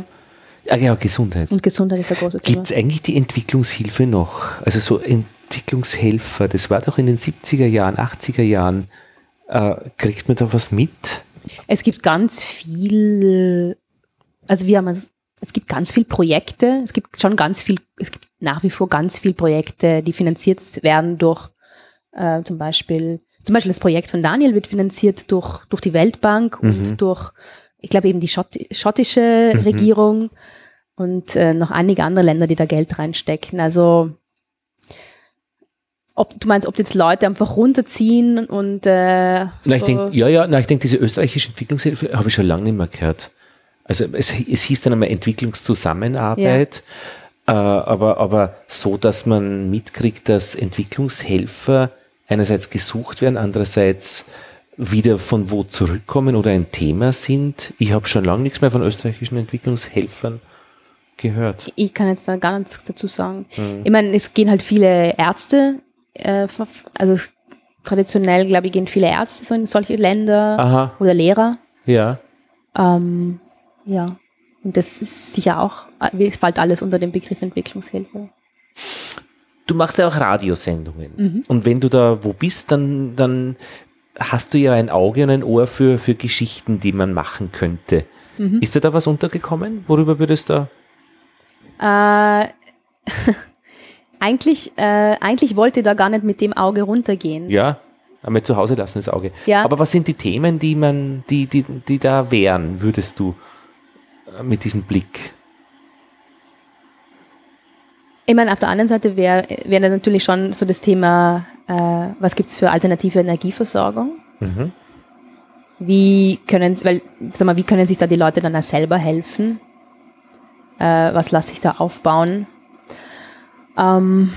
Ah, ja, Gesundheit. und Gesundheit ist ein großes Thema. Gibt es eigentlich die Entwicklungshilfe noch? Also so Entwicklungshelfer, das war doch in den 70er Jahren, 80er Jahren. Äh, kriegt man da was mit? Es gibt ganz viel, also wir haben es, es gibt ganz viel Projekte, es gibt schon ganz viel, es gibt nach wie vor ganz viel Projekte, die finanziert werden durch äh, zum Beispiel, zum Beispiel das Projekt von Daniel wird finanziert durch, durch die Weltbank und durch, ich glaube eben die Schott, schottische Regierung und äh, noch einige andere Länder, die da Geld reinstecken. Also ob du meinst, ob jetzt Leute einfach runterziehen und äh, Na, ich so- denk, ja, ja, na, ich denke, diese österreichische Entwicklungshilfe habe ich schon lange nicht mehr gehört. Also es, es hieß dann einmal Entwicklungszusammenarbeit, äh, aber, aber so, dass man mitkriegt, dass Entwicklungshelfer einerseits gesucht werden, andererseits wieder von wo zurückkommen oder ein Thema sind. Ich habe schon lange nichts mehr von österreichischen Entwicklungshelfern gehört. Ich kann jetzt da gar nichts dazu sagen. Ich meine, es gehen halt viele Ärzte, äh, also traditionell, glaube ich, gehen viele Ärzte so in solche Länder Aha, oder Lehrer. ja. Ähm, ja, und das ist sicher auch, äh, es fällt alles unter den Begriff Entwicklungshilfe. Du machst ja auch Radiosendungen. Mhm. Und wenn du da wo bist, dann, dann hast du ja ein Auge und ein Ohr für, für Geschichten, die man machen könnte. Mhm. Ist dir da was untergekommen? Worüber würdest du da? Äh, *laughs* eigentlich, äh, eigentlich wollte ich da gar nicht mit dem Auge runtergehen. Ja, einmal zu Hause lassen, das Auge. Ja. Aber was sind die Themen, die man, die, die, die da wären, würdest du äh, mit diesem Blick? Ich meine, auf der anderen Seite wäre wär natürlich schon so das Thema, äh, was gibt es für alternative Energieversorgung? Mhm. Wie können, weil, sag mal, wie können sich da die Leute dann auch selber helfen? Äh, was lasse ich da aufbauen? Ähm,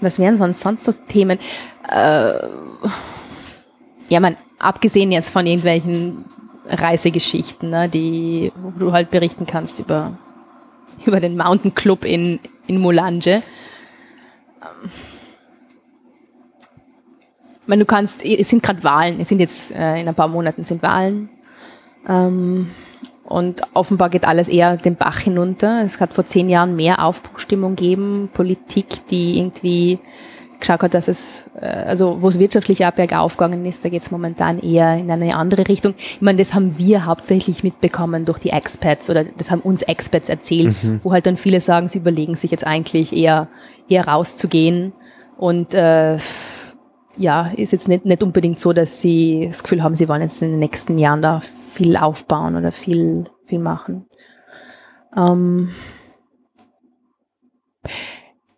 was wären sonst sonst so Themen? Äh, ja, man, abgesehen jetzt von irgendwelchen Reisegeschichten, ne, die, wo du halt berichten kannst über, *laughs* über den Mountain Club in, in Mulanje. Ähm, Ich meine, du kannst, es sind gerade Wahlen, es sind jetzt äh, in ein paar Monaten sind Wahlen. Ähm, und offenbar geht alles eher den Bach hinunter. Es hat vor zehn Jahren mehr Aufbruchstimmung gegeben, Politik, die irgendwie geschaut hat, dass es, äh, also wo es wirtschaftlich auch bergauf gegangen ist, da geht es momentan eher in eine andere Richtung. Ich meine, das haben wir hauptsächlich mitbekommen durch die Expats oder das haben uns Expats erzählt, wo halt dann viele sagen, sie überlegen sich jetzt eigentlich eher, eher rauszugehen und äh, ja, ist jetzt nicht, nicht unbedingt so, dass sie das Gefühl haben, sie wollen jetzt in den nächsten Jahren da viel aufbauen oder viel, viel machen. Ähm,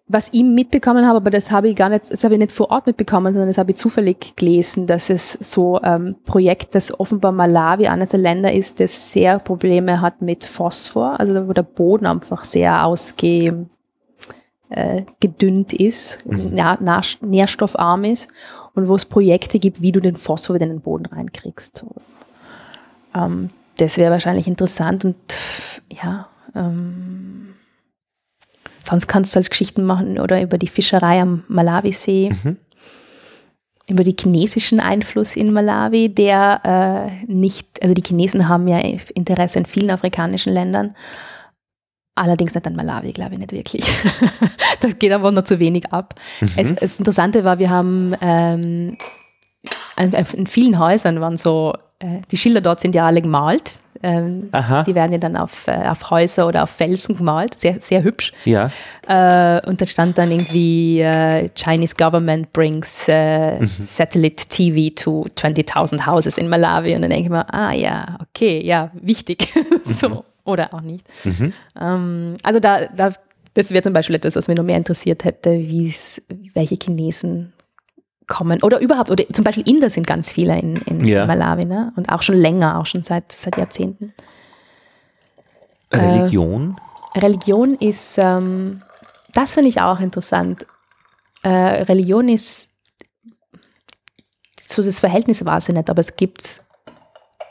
was ich mitbekommen habe, aber das habe ich gar nicht, das habe ich nicht vor Ort mitbekommen, sondern das habe ich zufällig gelesen, dass es so ein ähm, Projekt, das offenbar Malawi eines der Länder ist, das sehr Probleme hat mit Phosphor, also wo der Boden einfach sehr ausge, äh, gedünnt ist, mhm. nährstoffarm ist und wo es Projekte gibt, wie du den Phosphor wieder in den Boden reinkriegst. Ähm, das wäre wahrscheinlich interessant und ja, ähm, sonst kannst du halt Geschichten machen oder über die Fischerei am Malawisee. Mhm über den chinesischen Einfluss in Malawi, der äh, nicht, also die Chinesen haben ja Interesse in vielen afrikanischen Ländern, Allerdings nicht an Malawi, glaube ich nicht wirklich. *laughs* das geht aber noch zu wenig ab. Mhm. Es, das Interessante war, wir haben ähm, in vielen Häusern waren so, äh, die Schilder dort sind ja alle gemalt. Ähm, die werden ja dann auf, äh, auf Häuser oder auf Felsen gemalt, sehr, sehr hübsch. Ja. Äh, und da stand dann irgendwie äh, Chinese government brings äh, mhm. satellite TV to 20.000 houses in Malawi. Und dann denke ich mir, ah ja, okay, ja, wichtig. *laughs* so. Mhm oder auch nicht. Mhm. Ähm, also da, da, das wäre zum Beispiel etwas, was mich noch mehr interessiert hätte, wie es, welche Chinesen kommen oder überhaupt, oder zum Beispiel Inder sind ganz viele in, in ja. Malawi ne? und auch schon länger, auch schon seit, seit Jahrzehnten. Religion? Äh, Religion ist, ähm, das finde ich auch interessant. Äh, Religion ist, so das Verhältnis weiß ich nicht, aber es gibt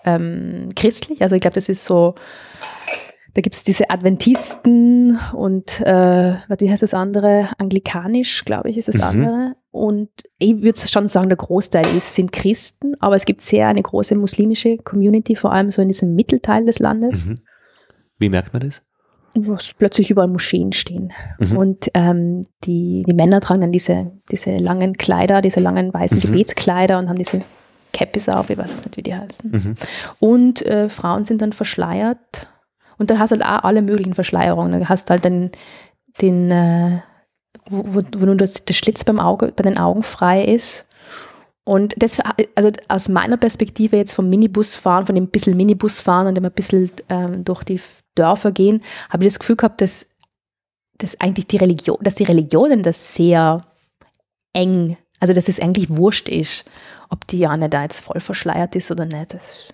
ähm, christlich, also ich glaube, das ist so da gibt es diese Adventisten und äh, wie heißt das andere? Anglikanisch, glaube ich, ist das mhm. andere. Und ich würde schon sagen, der Großteil ist, sind Christen, aber es gibt sehr eine große muslimische Community, vor allem so in diesem Mittelteil des Landes. Mhm. Wie merkt man das? Wo plötzlich überall Moscheen stehen. Mhm. Und ähm, die, die Männer tragen dann diese, diese langen Kleider, diese langen weißen mhm. Gebetskleider und haben diese Cappies auf, ich weiß jetzt nicht, wie die heißen. Mhm. Und äh, Frauen sind dann verschleiert und da hast du halt auch alle möglichen Verschleierungen. Da hast du halt den, den äh, wo, wo nur das, der Schlitz beim Auge, bei den Augen frei ist. Und das, also aus meiner Perspektive jetzt vom Minibusfahren, von dem bisschen Minibusfahren und dem ein bisschen ähm, durch die Dörfer gehen, habe ich das Gefühl gehabt, dass, dass eigentlich die Religion, dass die Religionen das sehr eng, also dass es eigentlich wurscht ist, ob die Janne da jetzt voll verschleiert ist oder nicht. Das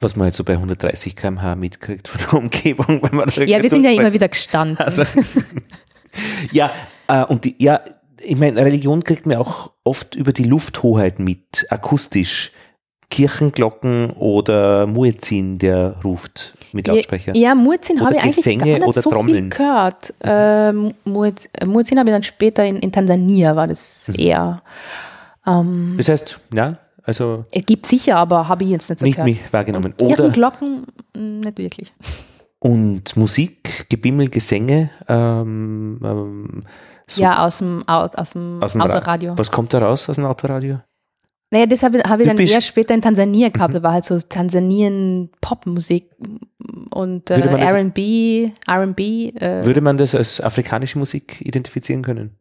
was man jetzt so bei 130 km/h mitkriegt von der Umgebung. Wenn man ja, wir sind ja immer wieder gestanden. Also, *laughs* ja, äh, und die, ja, ich meine, Religion kriegt man auch oft über die Lufthoheit mit, akustisch. Kirchenglocken oder Muezzin, der ruft mit Lautsprecher. Ja, ja Muezzin habe ich eigentlich Gesänge gar nicht oder so Trommeln. viel gehört. Ähm, Muezzin habe ich dann später in, in Tansania, war das mhm. eher. Ähm, das heißt, ja, also es gibt sicher, aber habe ich jetzt nicht so Nicht gehört. mich wahrgenommen. Und Kirchenglocken mm, nicht wirklich. Und Musik, Gebimmel, Gesänge. Ähm, ähm, so ja, aus dem, aus dem, aus dem Autoradio. Was kommt da raus aus dem Autoradio? Naja, das habe hab ich dann eher später in Tansania gehabt. Mhm. Da war halt so Tansanien-Popmusik und äh, RB, RB. Äh, würde man das als afrikanische Musik identifizieren können?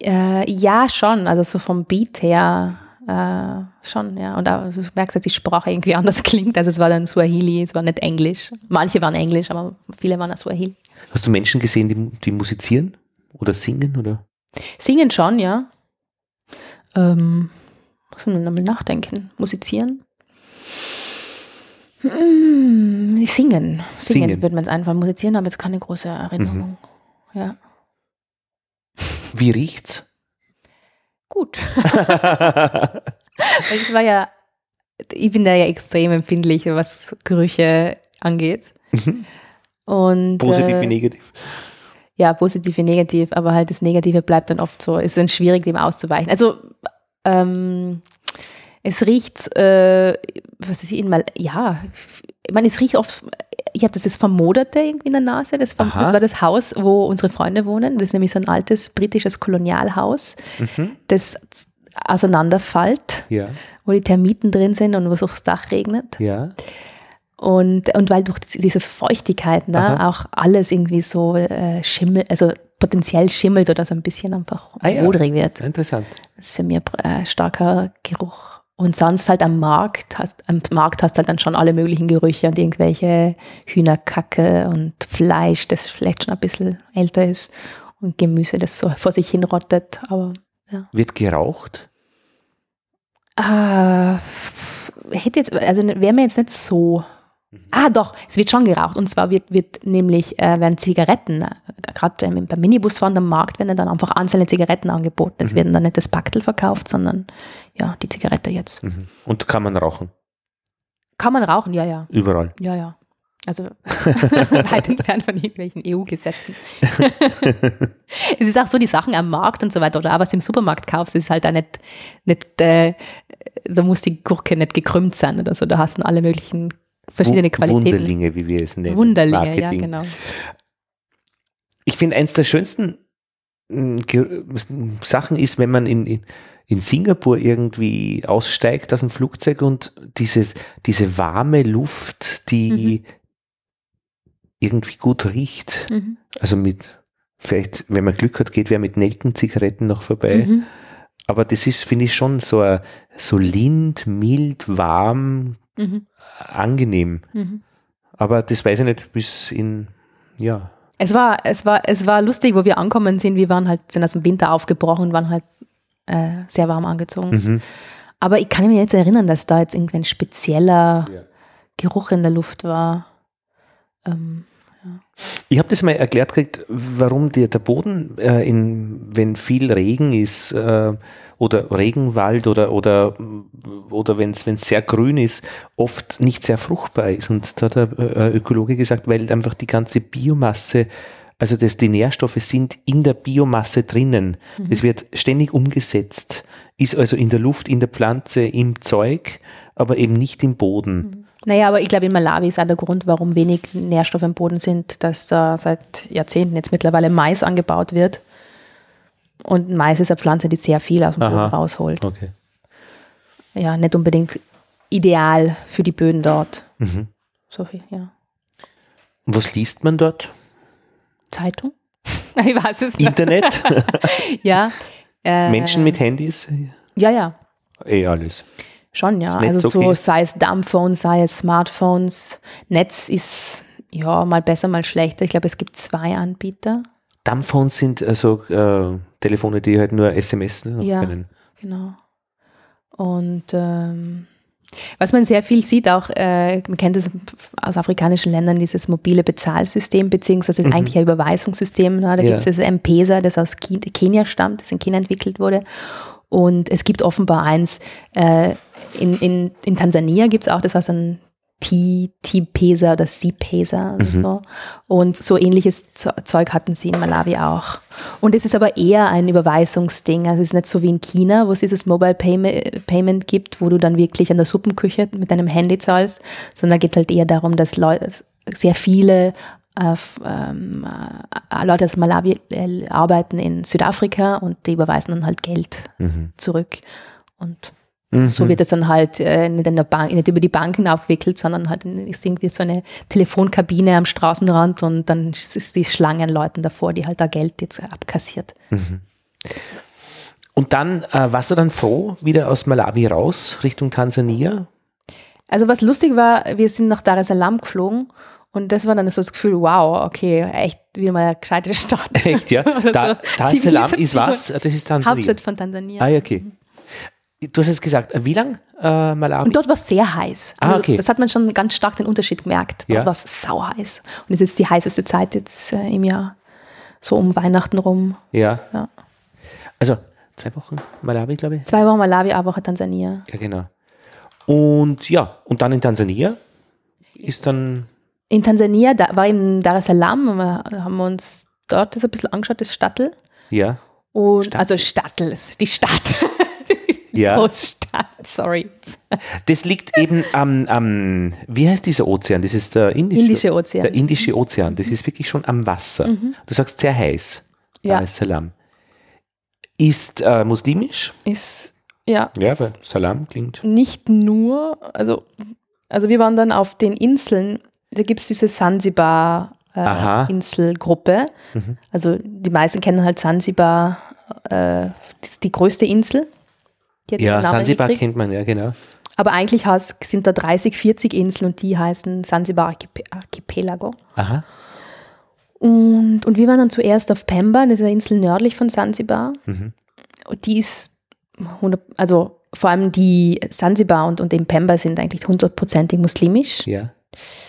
Äh, ja, schon. Also so vom Beat her äh, schon, ja. Und auch, du merkst, dass die Sprache irgendwie anders *laughs* klingt. Also es war dann Swahili, es war nicht Englisch. Manche waren Englisch, aber viele waren auch Swahili. Hast du Menschen gesehen, die, die musizieren oder singen? Oder? Singen schon, ja. Ähm, muss man nochmal nachdenken. Musizieren? Hm, singen. Singen, singen. würde man es einfach musizieren, aber jetzt keine große Erinnerung. Mhm. Ja. Wie riecht's? Gut. *laughs* ich war ja, ich bin da ja extrem empfindlich, was Gerüche angeht. Mhm. Und, positiv äh, wie negativ. Ja, positiv wie negativ, aber halt das Negative bleibt dann oft so. Es ist dann schwierig, dem auszuweichen. Also, ähm, es riecht, äh, was ist in mal, ja, ich meine, es riecht oft ich habe das jetzt vermoderte irgendwie in der Nase. Das, das, war das Haus, wo unsere Freunde wohnen. Das ist nämlich so ein altes britisches Kolonialhaus, mhm. das auseinanderfällt, ja. wo die Termiten drin sind und wo es aufs Dach regnet. Ja. Und, und weil durch diese Feuchtigkeit ne, auch alles irgendwie so äh, Schimmel, also potenziell schimmelt oder so ein bisschen einfach Ah ja. modrig wird. Interessant. Das ist für mich ein äh, starker Geruch. Und sonst halt am Markt hast, am Markt hast halt dann schon alle möglichen Gerüche und irgendwelche Hühnerkacke und Fleisch, das vielleicht schon ein bisschen älter ist und Gemüse, das so vor sich hin rottet. Aber Wird geraucht? äh, hätte jetzt, also wäre mir jetzt nicht so. Ah, doch, es wird schon geraucht. Und zwar wird, wird nämlich, äh, werden Zigaretten, äh, gerade ähm, beim Minibusfahren am Markt werden dann einfach einzelne Zigaretten angeboten. Es werden dann nicht das Packtel verkauft, sondern ja, die Zigarette jetzt. Mhm. Und kann man rauchen? Kann man rauchen, ja, ja. Überall. Ja, ja. Also *laughs* *laughs* weit entfernt von irgendwelchen EU-Gesetzen. *laughs* es ist auch so, die Sachen am Markt und so weiter oder auch was du im Supermarkt kaufst, ist halt auch nicht, nicht äh, da muss die Gurke nicht gekrümmt sein oder so. Da hast du alle möglichen verschiedene Qualitäten. Wunderlinge, wie wir es nennen. Wunderlinge, ja, Marketing. genau. Ich finde, eins der schönsten Ge- Sachen ist, wenn man in, in, in Singapur irgendwie aussteigt aus dem Flugzeug und diese, diese warme Luft, die irgendwie gut riecht. Mhm. Also mit, vielleicht, wenn man Glück hat, geht wer mit Nelkenzigaretten noch vorbei. Mhm. Aber das ist, finde ich, schon so, so lind, mild, warm, Mhm. angenehm. Mhm. Aber das weiß ich nicht bis in, ja. Es war, es war, es war lustig, wo wir ankommen sind. Wir waren halt, sind aus dem Winter aufgebrochen, waren halt äh, sehr warm angezogen. Mhm. Aber ich kann mich jetzt erinnern, dass da jetzt irgendein spezieller Ja. Geruch in der Luft war. Ähm, Ich habe das mal erklärt gekriegt, warum der, der Boden, äh, in, wenn viel Regen ist äh, oder Regenwald oder, oder, oder wenn es sehr grün ist, oft nicht sehr fruchtbar ist. Und da hat der äh, Ökologe gesagt, weil einfach die ganze Biomasse, also das, die Nährstoffe sind in der Biomasse drinnen. Es wird ständig umgesetzt, ist also in der Luft, in der Pflanze, im Zeug, aber eben nicht im Boden. Naja, aber ich glaube, in Malawi ist auch der Grund, warum wenig Nährstoffe im Boden sind, dass da seit Jahrzehnten jetzt mittlerweile Mais angebaut wird. Und Mais ist eine Pflanze, die sehr viel aus dem Boden Aha. rausholt. Okay. Ja, nicht unbedingt ideal für die Böden dort. Mhm. So viel, ja. Und was liest man dort? Zeitung? *laughs* Ich weiß es nicht. Internet? *laughs* Ja. Äh, Menschen mit Handys? Ja, ja. Eh alles. Schon, ja. Also so okay? sei es Dumbphones, sei es Smartphones. Netz ist ja mal besser, mal schlechter. Ich glaube, es gibt zwei Anbieter. Dumbphones sind also äh, Telefone, die halt nur SMS noch Ja. können. Genau. Und ähm, was man sehr viel sieht, auch, äh, man kennt es aus afrikanischen Ländern, dieses mobile Bezahlsystem, beziehungsweise ist eigentlich ein Überweisungssystem. Ne? Da Ja. gibt es das M-Pesa, das aus Kenia stammt, das in Kenia entwickelt wurde. Und es gibt offenbar eins, äh, in, in, in Tansania gibt es auch, das heißt ein T-Pesa oder C-Pesa oder so. Und so ähnliches Ze- Zeug hatten sie in Malawi auch. Und es ist aber eher ein Überweisungsding. Also es ist nicht so wie in China, wo es dieses Mobile Payme- Payment gibt, wo du dann wirklich an der Suppenküche mit deinem Handy zahlst, sondern da geht es halt eher darum, dass Leute, sehr viele ähm, äh, Leute aus Malawi äh, arbeiten in Südafrika und die überweisen dann halt Geld Mhm. zurück. Und Mhm. so wird es dann halt äh, nicht, in der Bank, nicht über die Banken abgewickelt, sondern halt in- ist irgendwie so eine Telefonkabine am Straßenrand und dann ist die Schlangen Leuten davor, die halt da Geld jetzt abkassiert. Und dann äh, warst du dann froh, wieder aus Malawi raus, Richtung Tansania? Also was lustig war, wir sind nach Dar es Salaam geflogen und das war dann so das Gefühl, wow, okay, echt wieder mal eine gescheite Stadt. *laughs* Echt, ja? *laughs* Da, so. Dar es Salaam ist was? Das ist Tansania. Hauptstadt von Tansania. Ah, okay. Du hast es gesagt, wie lang äh, Malawi? Und dort war es sehr heiß. Ah, Also okay. Das hat man schon ganz stark den Unterschied gemerkt. Dort Ja. war es sau heiß. Und es ist die heißeste Zeit jetzt äh, im Jahr. So um Weihnachten rum. ja. Ja. Also zwei Wochen Malawi, glaube ich. Zwei Wochen Malawi, eine Woche Tansania. Ja, genau. Und ja, und dann in Tansania ist dann, In Tansania, da war in Dar es Salaam, wir haben uns dort das ein bisschen angeschaut, das Stadtel. ja, Und, Stadtel. Also Stadtel, die Stadt. *laughs* die Ja. Großstadt, sorry. das liegt eben am, am, wie heißt dieser Ozean? Das ist der Indische, Indische Ozean. Der Indische Ozean. Das ist wirklich schon am Wasser. Du sagst sehr heiß. Ja. Dar es Salaam. Ist äh, muslimisch. Ist, ja, Ja, aber Salam klingt. nicht nur, also, also wir waren dann auf den Inseln, da gibt es diese Sansibar äh. Inselgruppe. Also die meisten kennen halt Zanzibar, äh, ist die größte Insel. Die Ja, Sansibar kennt man, ja, genau. Aber eigentlich has- sind da 30, 40 Inseln und die heißen Archip- Archipelago. Aha. Und, und wir waren dann zuerst auf Pemba, das ist eine Insel nördlich von Zanzibar. Mhm. Und die ist, 100, also vor allem die Zanzibar und, und eben Pemba sind eigentlich hundertprozentig muslimisch, Ja.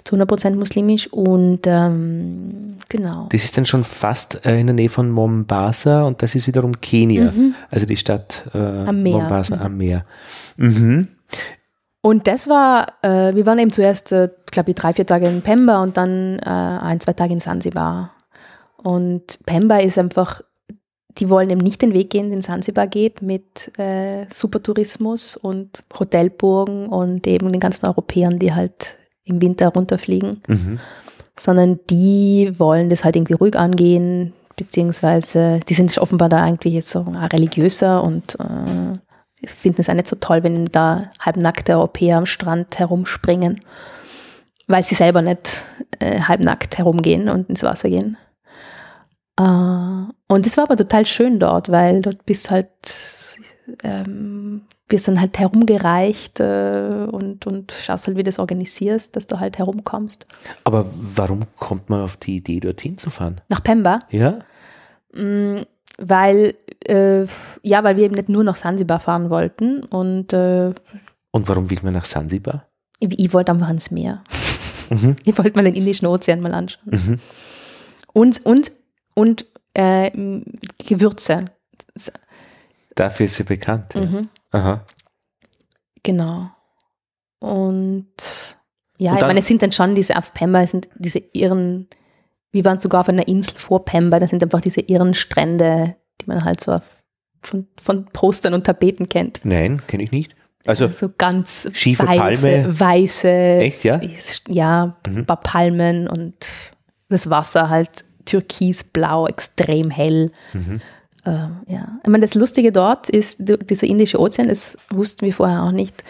Zu 100% muslimisch. Und ähm, genau. Das ist dann schon fast äh, in der Nähe von Mombasa und das ist wiederum Kenia. Also die Stadt äh, Mhm. Am Meer. Mombasa am Meer. Mhm. Und das war, äh, wir waren eben zuerst, äh, glaube ich, drei, vier Tage in Pemba und dann äh, ein, zwei Tage in Sansibar. Und Pemba ist einfach, die wollen eben nicht den Weg gehen, den Sansibar geht, mit äh, Supertourismus und Hotelburgen und eben den ganzen Europäern, die halt im Winter runterfliegen, Mhm. sondern die wollen das halt irgendwie ruhig angehen, beziehungsweise die sind offenbar da irgendwie jetzt so auch religiöser und äh, finden es auch nicht so toll, wenn da halbnackte Europäer am Strand herumspringen, weil sie selber nicht äh, halbnackt herumgehen und ins Wasser gehen. Äh, und es war aber total schön dort, weil dort bist halt, ähm, wirst dann halt herumgereicht äh, und, und schaust halt, wie du das organisierst, dass du halt herumkommst. Aber warum kommt man auf die Idee, dorthin zu fahren? Nach Pemba, Ja? mh, weil, äh, ja, weil wir eben nicht nur nach Sansibar fahren wollten und äh, Und warum will man nach Sansibar? ich, ich wollte einfach ans Meer. *laughs* Mhm. Ich wollte mal den Indischen Ozean mal anschauen. Mhm. Und, und, und äh, Gewürze. Dafür ist sie bekannt. Ja. Aha. Genau. Und ja, Und ich meine, es sind dann schon diese auf Pemba, es sind diese irren, wir waren sogar auf einer Insel vor Pemba, das sind einfach diese irren Strände, die man halt so von, von Postern und Tapeten kennt. Nein, kenne ich nicht. Also, so ganz schiefe weiße, Palme. weiße, Echt, ja? ja, Mhm. ein paar Palmen und das Wasser halt türkisblau, extrem hell. Mhm. Ähm, ja. Ich meine, das Lustige dort ist, dieser Indische Ozean, das wussten wir vorher auch nicht,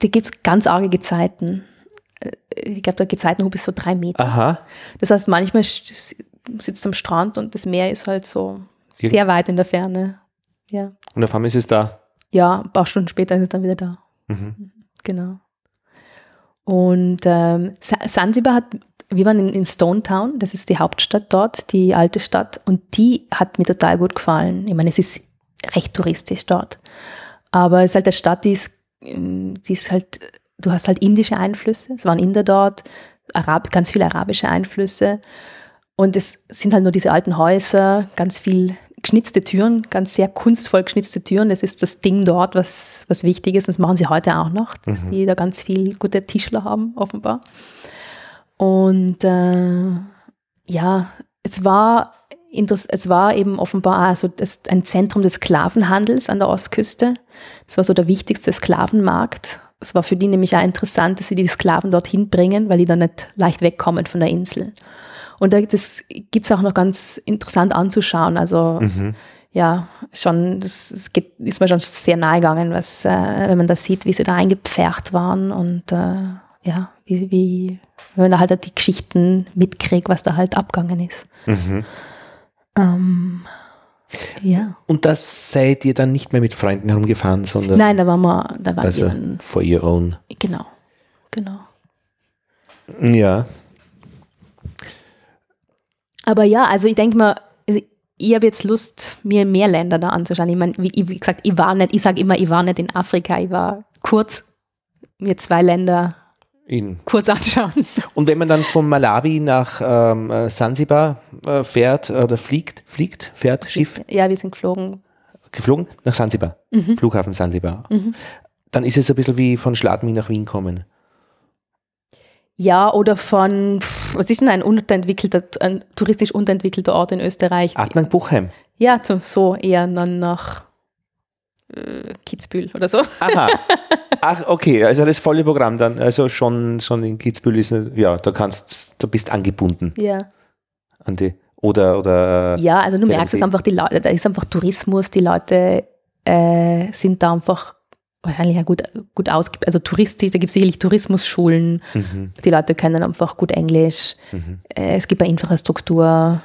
da gibt es ganz arge Gezeiten. Äh, Ich glaube, der Gezeitenhub ist so drei Meter. aha. Das heißt, manchmal sitzt am Strand und das Meer ist halt so Irgend- sehr weit in der Ferne. Ja, Und auf einmal ist es da. ja ein paar Stunden später ist es dann wieder da. Mhm. Genau. Und ähm, Sa- Sansibar hat, wir waren in, in Stone Town, das ist die Hauptstadt dort, die alte Stadt, und die hat mir total gut gefallen. Ich meine, es ist recht touristisch dort. Aber es ist halt eine Stadt, die ist, ähm, die ist halt, du hast halt indische Einflüsse, es waren Inder dort, Arab, ganz viele arabische Einflüsse. Und es sind halt nur diese alten Häuser, ganz viel geschnitzte Türen, ganz sehr kunstvoll geschnitzte Türen. Das ist das Ding dort, was, was wichtig ist. Das machen sie heute auch noch, dass die da ganz viel gute Tischler haben, offenbar. Und äh, ja, es war, es war eben offenbar auch so das, ein Zentrum des Sklavenhandels an der Ostküste. Das war so der wichtigste Sklavenmarkt. Es war für die nämlich auch interessant, dass sie die Sklaven dorthin bringen, weil die dann nicht leicht wegkommen von der Insel. Und da, das gibt es auch noch ganz interessant anzuschauen. Also Mhm. ja, schon, das, das geht, ist mir schon sehr nahe gegangen, was, äh, wenn man da sieht, wie sie da eingepfercht waren und äh, ja, wie, wie, wenn man da halt die Geschichten mitkriegt, was da halt abgegangen ist. Mhm. Ähm, ja. Und das seid ihr dann nicht mehr mit Freunden herumgefahren, sondern Nein, da waren wir, da waren also wir dann, for your own. genau, genau. Ja. Aber ja, also ich denke mal, also ich habe jetzt Lust, mir mehr Länder da anzuschauen. Ich meine, wie, wie gesagt, ich war nicht, ich sage immer, ich war nicht in Afrika, ich war kurz mir zwei Länder In. kurz anschauen. Und wenn man dann von Malawi nach ähm, äh, Sansibar äh, fährt oder fliegt, fliegt, fährt, Schiff, Ja, wir sind geflogen. geflogen nach Sansibar, Mhm. Flughafen Sansibar, dann ist es ein bisschen wie von Schladming nach Wien kommen. Ja, oder von, was ist denn ein unterentwickelter, ein touristisch unterentwickelter Ort in Österreich? Adnang Buchheim. Ja, so, so eher dann nach äh, Kitzbühel oder so. Aha. *laughs* Ach, okay, also das volle Programm dann. Also schon, schon in Kitzbühel ist, ja, da kannst, du bist angebunden Ja. an die, oder, oder, Ja, also du merkst es einfach, die Leute, da ist einfach Tourismus, die Leute äh, sind da einfach wahrscheinlich auch gut, gut ausgibt. Also touristisch, da gibt es sicherlich Tourismusschulen. Mhm. Die Leute können einfach gut Englisch. Mhm. Äh, es gibt eine Infrastruktur.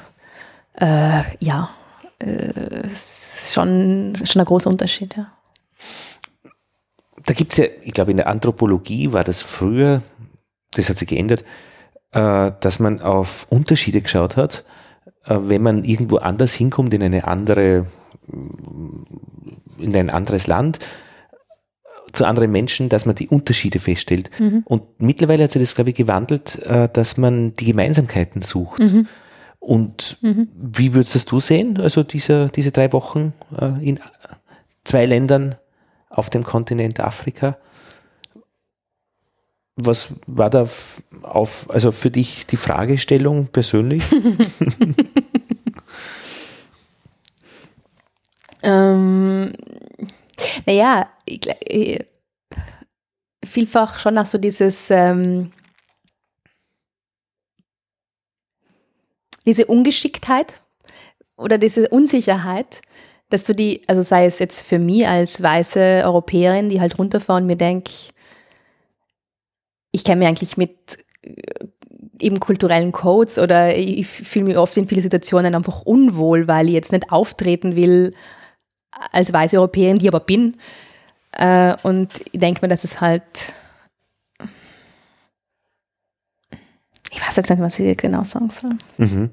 Äh, ja, äh, ist schon, schon ein großer Unterschied, ja. Da gibt es ja, ich glaube, in der Anthropologie war das früher, das hat sich geändert, äh, dass man auf Unterschiede geschaut hat, äh, wenn man irgendwo anders hinkommt in eine andere, in ein anderes Land, zu anderen Menschen, dass man die Unterschiede feststellt. Mhm. Und mittlerweile hat sich das, glaube ich, gewandelt, dass man die Gemeinsamkeiten sucht. Mhm. Und mhm. wie würdest du sehen, also diese, diese drei Wochen in zwei Ländern auf dem Kontinent Afrika? Was war da auf, also für dich die Fragestellung persönlich? *laughs* *laughs* ähm, naja, vielfach schon auch so dieses, ähm, diese Ungeschicktheit oder diese Unsicherheit, dass du die, also sei es jetzt für mich als weiße Europäerin, die halt runterfahre und mir denke, ich kenne mich eigentlich mit äh, eben kulturellen Codes oder ich fühle mich oft in vielen Situationen einfach unwohl, weil ich jetzt nicht auftreten will als weiße Europäerin, die aber bin. Äh, und ich denke mir, dass es halt. Ich weiß jetzt nicht, was ich genau sagen soll. Mhm.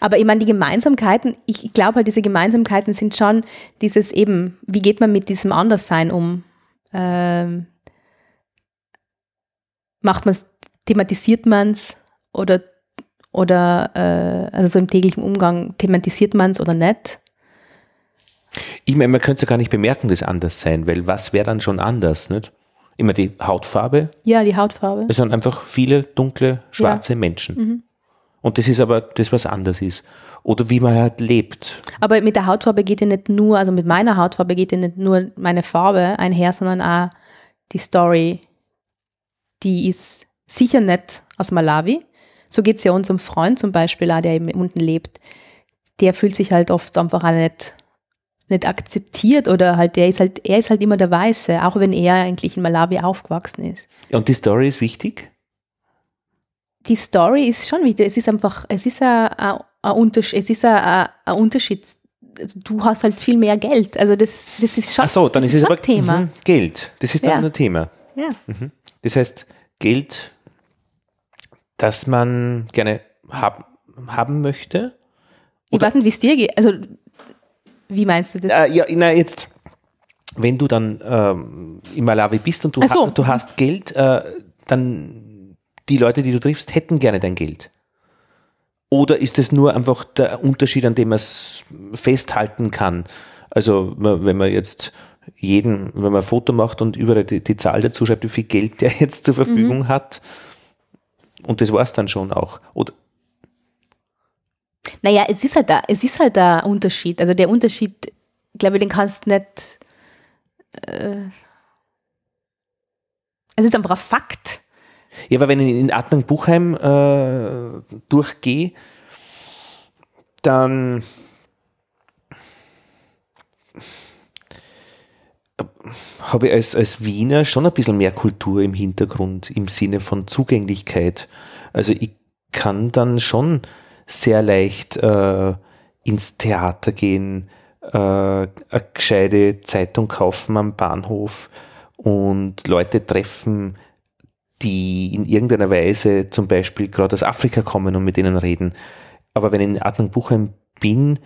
Aber ich meine, die Gemeinsamkeiten, ich glaube halt, diese Gemeinsamkeiten sind schon dieses eben, wie geht man mit diesem Anderssein um? Ähm, macht man es, thematisiert man es oder, oder äh, also so im täglichen Umgang, thematisiert man es oder nicht? Ich meine, man könnte es ja gar nicht bemerken, das anders sein, weil was wäre dann schon anders, nicht? Immer die Hautfarbe? Ja, die Hautfarbe. Es sind einfach viele dunkle, schwarze ja. Menschen. Mhm. Und das ist aber das, was anders ist. Oder wie man halt lebt. Aber mit der Hautfarbe geht ja nicht nur, also mit meiner Hautfarbe geht ja nicht nur meine Farbe einher, sondern auch die Story. Die ist sicher nicht aus Malawi. So geht es ja unserem Freund zum Beispiel auch, der eben unten lebt. Der fühlt sich halt oft einfach auch nicht, nicht akzeptiert oder halt, der ist halt, er ist halt immer der Weiße, auch wenn er eigentlich in Malawi aufgewachsen ist. Und die Story ist wichtig? die Story ist schon wichtig. Es ist einfach, es ist ein, Unterschied. Es ist ein, ein Unterschied. Also du hast halt viel mehr Geld. Also das, das ist schon, Ach so, dann ist es aber Thema. Mh, Geld. Das ist dann ja. ein Thema. Ja. Mhm. Das heißt, Geld, das man gerne hab, haben möchte. Ich weiß nicht, wie es dir geht. Also, wie meinst du das? Äh, ja, na, jetzt, wenn du dann ähm, in Malawi bist und du, so. ha du hast Geld, äh, dann die Leute, die du triffst, hätten gerne dein Geld? Oder ist es nur einfach der Unterschied, an dem man es festhalten kann? Also wenn man jetzt jeden, wenn man ein Foto macht und überall die, die Zahl dazu schreibt, wie viel Geld der *laughs* jetzt zur Verfügung mhm. hat, und das war es dann schon auch. Oder naja, es ist halt da, es ist halt der Unterschied. Also der Unterschied, glaube ich, den kannst du nicht. Äh, es ist einfach ein Fakt. Ja, aber wenn ich in Adnang-Buchheim äh, durchgehe, dann habe ich als, als Wiener schon ein bisschen mehr Kultur im Hintergrund im Sinne von Zugänglichkeit. Also ich kann dann schon sehr leicht äh, ins Theater gehen, äh, eine gescheite Zeitung kaufen am Bahnhof und Leute treffen, die in irgendeiner Weise zum Beispiel gerade aus Afrika kommen und mit denen reden. Aber wenn ich in Adnan Buchheim bin,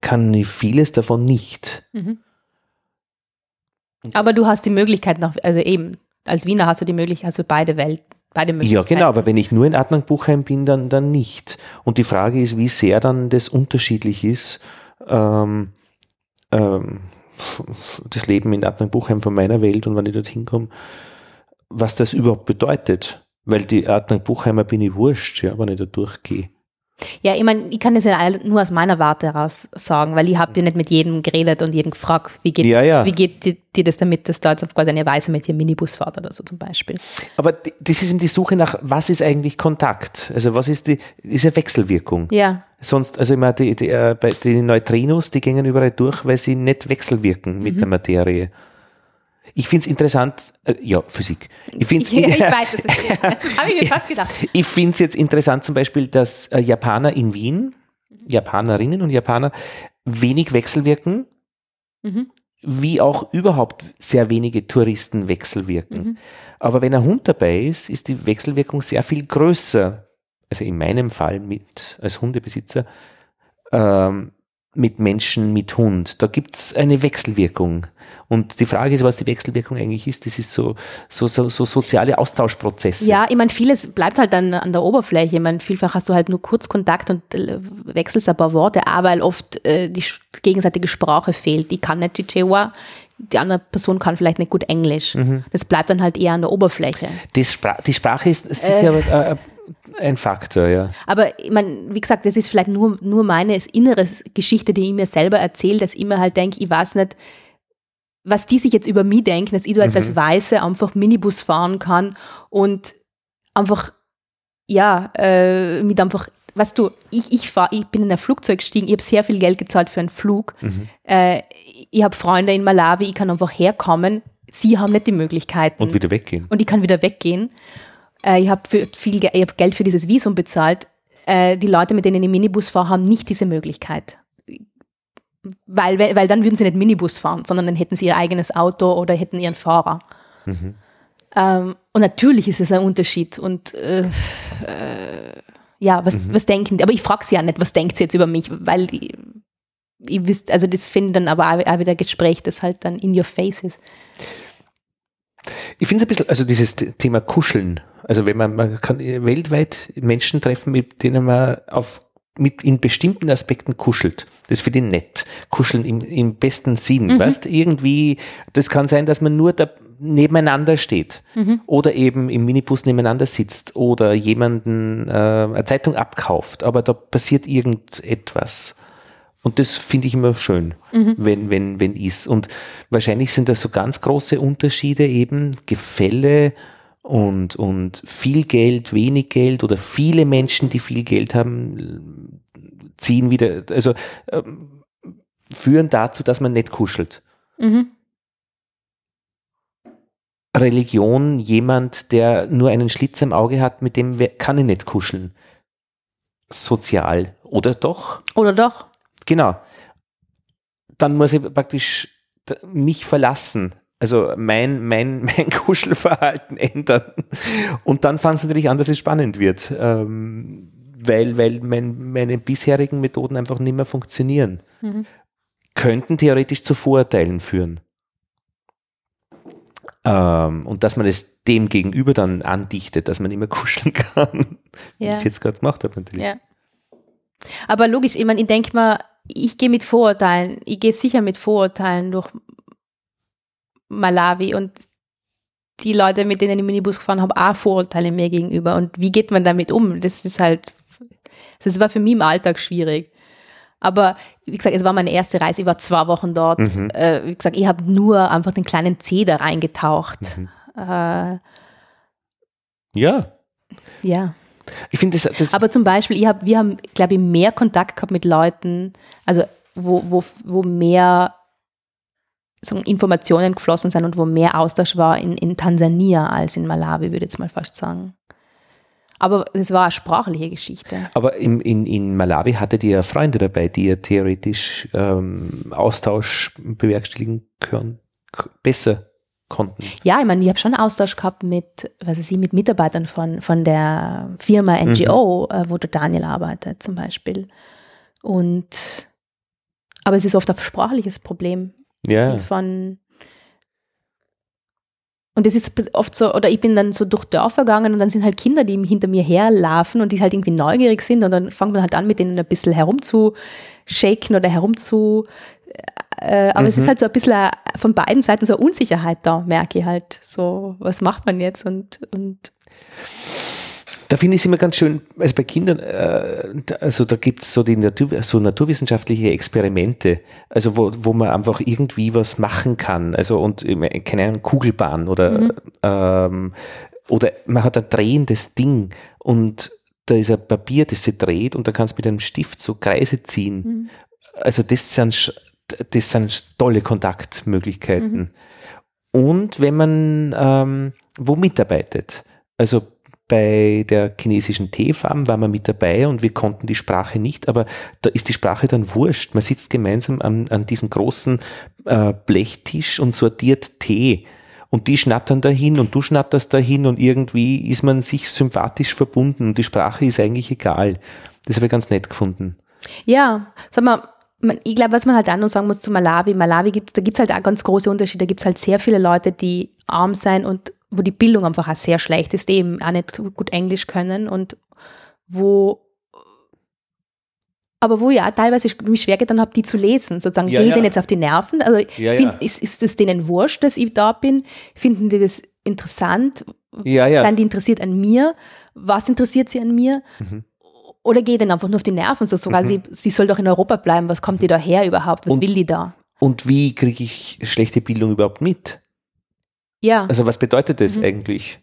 kann ich vieles davon nicht. Mhm. Aber du hast die Möglichkeit noch, also eben, als Wiener hast du die Möglichkeit, also beide Welt, beide Möglichkeiten. Ja, genau, aber wenn ich nur in Adnan Buchheim bin, dann, dann nicht. Und die Frage ist, wie sehr dann das unterschiedlich ist, ähm, ähm, das Leben in Adnan Buchheim von meiner Welt und wenn ich dorthin komme, was das überhaupt bedeutet. Weil die nach Buchheimer bin ich wurscht, ja, wenn ich da durchgehe. Ja, ich meine, ich kann das ja nur aus meiner Warte heraus sagen, weil ich habe ja nicht mit jedem geredet und jeden gefragt, wie geht, Ja, ja. Wie geht dir, dir das damit, dass da jetzt quasi eine Weiße mit ihrem Minibus fährt oder so zum Beispiel. Aber das ist eben die Suche nach, was ist eigentlich Kontakt? Also was ist die, ist eine Wechselwirkung. Ja, Sonst, also immer die, die, äh, die Neutrinos, die gehen überall durch, weil sie nicht wechselwirken mit der Materie. Ich finde es interessant, äh, ja, Physik. Ich finde es *laughs* ich, weiß, das *laughs* habe ich mir fast gedacht. Ich finde es jetzt interessant zum Beispiel, dass äh, Japaner in Wien, Japanerinnen und Japaner, wenig wechselwirken, Mhm. wie auch überhaupt sehr wenige Touristen wechselwirken. Mhm. Aber wenn ein Hund dabei ist, ist die Wechselwirkung sehr viel größer. Also in meinem Fall mit als Hundebesitzer ähm, mit Menschen, mit Hund. Da gibt's eine Wechselwirkung. Und die Frage ist, was die Wechselwirkung eigentlich ist. Das ist so, so, so, so soziale Austauschprozesse. Ja, ich meine, vieles bleibt halt dann an der Oberfläche. Ich meine, vielfach hast du halt nur kurz Kontakt und äh, wechselst ein paar Worte, auch weil oft äh, die gegenseitige Sprache fehlt. Ich kann nicht Chichewa, die andere Person kann vielleicht nicht gut Englisch. Mhm. Das bleibt dann halt eher an der Oberfläche. Das Spra die Sprache ist sicher aber, äh, ein Faktor, ja. Aber meine, wie gesagt, das ist vielleicht nur, nur meine innere Geschichte, die ich mir selber erzähle, dass ich mir halt denke, ich weiß nicht, was die sich jetzt über mich denken, dass ich da jetzt als Weiße einfach Minibus fahren kann und einfach, ja, äh, mit einfach, weißt du, ich, ich, fahr, ich bin in ein Flugzeug gestiegen, ich habe sehr viel Geld gezahlt für einen Flug. Äh, ich habe Freunde in Malawi, ich kann einfach herkommen. Sie haben nicht die Möglichkeiten Und wieder weggehen. und ich kann wieder weggehen. Äh, ich habe viel ich hab Geld für dieses Visum bezahlt. Äh, die Leute, mit denen ich Minibus fahre, haben nicht diese Möglichkeit. Weil, weil weil dann würden sie nicht Minibus fahren, sondern dann hätten sie ihr eigenes Auto oder hätten ihren Fahrer. Ähm, und natürlich ist es ein Unterschied. Und äh, äh, ja, was, was denken die? Aber ich frage sie ja nicht, was denkt sie jetzt über mich, weil ich, ich wisst, also das finde dann aber auch auch wieder ein Gespräch, das halt dann in your face ist. Ich finde es ein bisschen, also dieses Thema Kuscheln. Also wenn man, man kann weltweit Menschen treffen, mit denen man auf, mit, in bestimmten Aspekten kuschelt. Das finde ich nett. Kuscheln im, im besten Sinn. Weißt irgendwie, das kann sein, dass man nur da nebeneinander steht. Oder eben im Minibus nebeneinander sitzt oder jemanden äh, eine Zeitung abkauft. Aber da passiert irgendetwas. Und das finde ich immer schön, wenn, wenn, wenn ist. Und wahrscheinlich sind das so ganz große Unterschiede eben, Gefälle und, und viel Geld, wenig Geld oder viele Menschen, die viel Geld haben, ziehen wieder, also ähm, führen dazu, dass man nicht kuschelt. Mhm. Religion, jemand, der nur einen Schlitz im Auge hat, mit dem kann ich nicht kuscheln. Sozial. Oder doch? Oder doch? Genau. Dann muss ich praktisch mich verlassen. Also mein, mein, *laughs* mein Kuschelverhalten ändern. Und dann fand es natürlich an, dass es spannend wird. Ähm, weil, weil mein, meine bisherigen Methoden einfach nicht mehr funktionieren. Könnten theoretisch zu Vorurteilen führen. Ähm, und dass man es dem gegenüber dann andichtet, dass man immer *laughs* kuscheln kann. Wie Ja. ich es jetzt gerade gemacht habe natürlich. Ja. Aber logisch, ich meine, ich denke mal, ich gehe mit Vorurteilen, ich gehe sicher mit Vorurteilen durch Malawi und die Leute, mit denen ich Minibus gefahren habe, auch Vorurteile mir gegenüber. Und wie geht man damit um? Das ist halt, das war für mich im Alltag schwierig. Aber wie gesagt, es war meine erste Reise, ich war zwei Wochen dort. Äh, wie gesagt, ich habe nur einfach den kleinen Zeh da reingetaucht. Äh, Ja. ja. Ich finde das, das Aber zum Beispiel, hab, wir haben, glaube ich, mehr Kontakt gehabt mit Leuten, also wo, wo, wo mehr so Informationen geflossen sind und wo mehr Austausch war in, in Tansania als in Malawi, würde ich jetzt mal fast sagen. Aber es war eine sprachliche Geschichte. Aber im, in, in Malawi hattet ihr Freunde dabei, die ihr theoretisch ähm, Austausch bewerkstelligen können, besser konnten. Ja, ich meine, ich habe schon Austausch gehabt mit, was weiß ich, mit Mitarbeitern von, von der Firma NGO, äh, wo der Daniel arbeitet zum Beispiel. Und aber es ist oft ein sprachliches Problem. Ja, von und das ist oft so, oder ich bin dann so durch Dörfer gegangen und dann sind halt Kinder, die hinter mir herlaufen und die halt irgendwie neugierig sind und dann fängt man halt an, mit denen ein bisschen herumzushaken oder herumzu. Äh, aber es ist halt so ein bisschen von beiden Seiten so eine Unsicherheit da, merke ich halt. So, was macht man jetzt? Und, und Da finde ich es immer ganz schön, also bei Kindern, äh, also da gibt es so die Natur, so naturwissenschaftliche Experimente, also wo, wo man einfach irgendwie was machen kann. Also und keine Ahnung, Kugelbahn oder mhm. ähm, oder man hat ein drehendes Ding und da ist ein Papier, das sich dreht und da kannst du mit einem Stift so Kreise ziehen. Mhm. Also das sind, das sind tolle Kontaktmöglichkeiten. Mhm. Und wenn man ähm, wo mitarbeitet, also bei der chinesischen Teefarm waren wir mit dabei und wir konnten die Sprache nicht, aber da ist die Sprache dann wurscht. Man sitzt gemeinsam an, an diesem großen äh, Blechtisch und sortiert Tee. Und die schnattern dahin und du schnatterst dahin und irgendwie ist man sich sympathisch verbunden und die Sprache ist eigentlich egal. Das habe ich ganz nett gefunden. Ja, sag mal, ich glaube, was man halt auch noch sagen muss zu Malawi, Malawi gibt, da gibt es halt auch ganz große Unterschiede. Da gibt es halt sehr viele Leute, die arm sein und wo die Bildung einfach auch sehr schlecht ist, die eben auch nicht gut Englisch können und wo aber wo ja teilweise mich schwer getan habe, die zu lesen, sozusagen, ja, gehe ja. denen jetzt auf die Nerven, also ja, find, Ist, ist es denen wurscht, dass ich da bin? Finden die das interessant? Ja, ja. Seien die interessiert an mir? Was interessiert sie an mir? Mhm. Oder geht denen einfach nur auf die Nerven, so sogar mhm. sie, sie soll doch in Europa bleiben, was kommt die da her überhaupt, was und, will die da? Und wie kriege ich schlechte Bildung überhaupt mit? Ja. Also was bedeutet das mhm. eigentlich?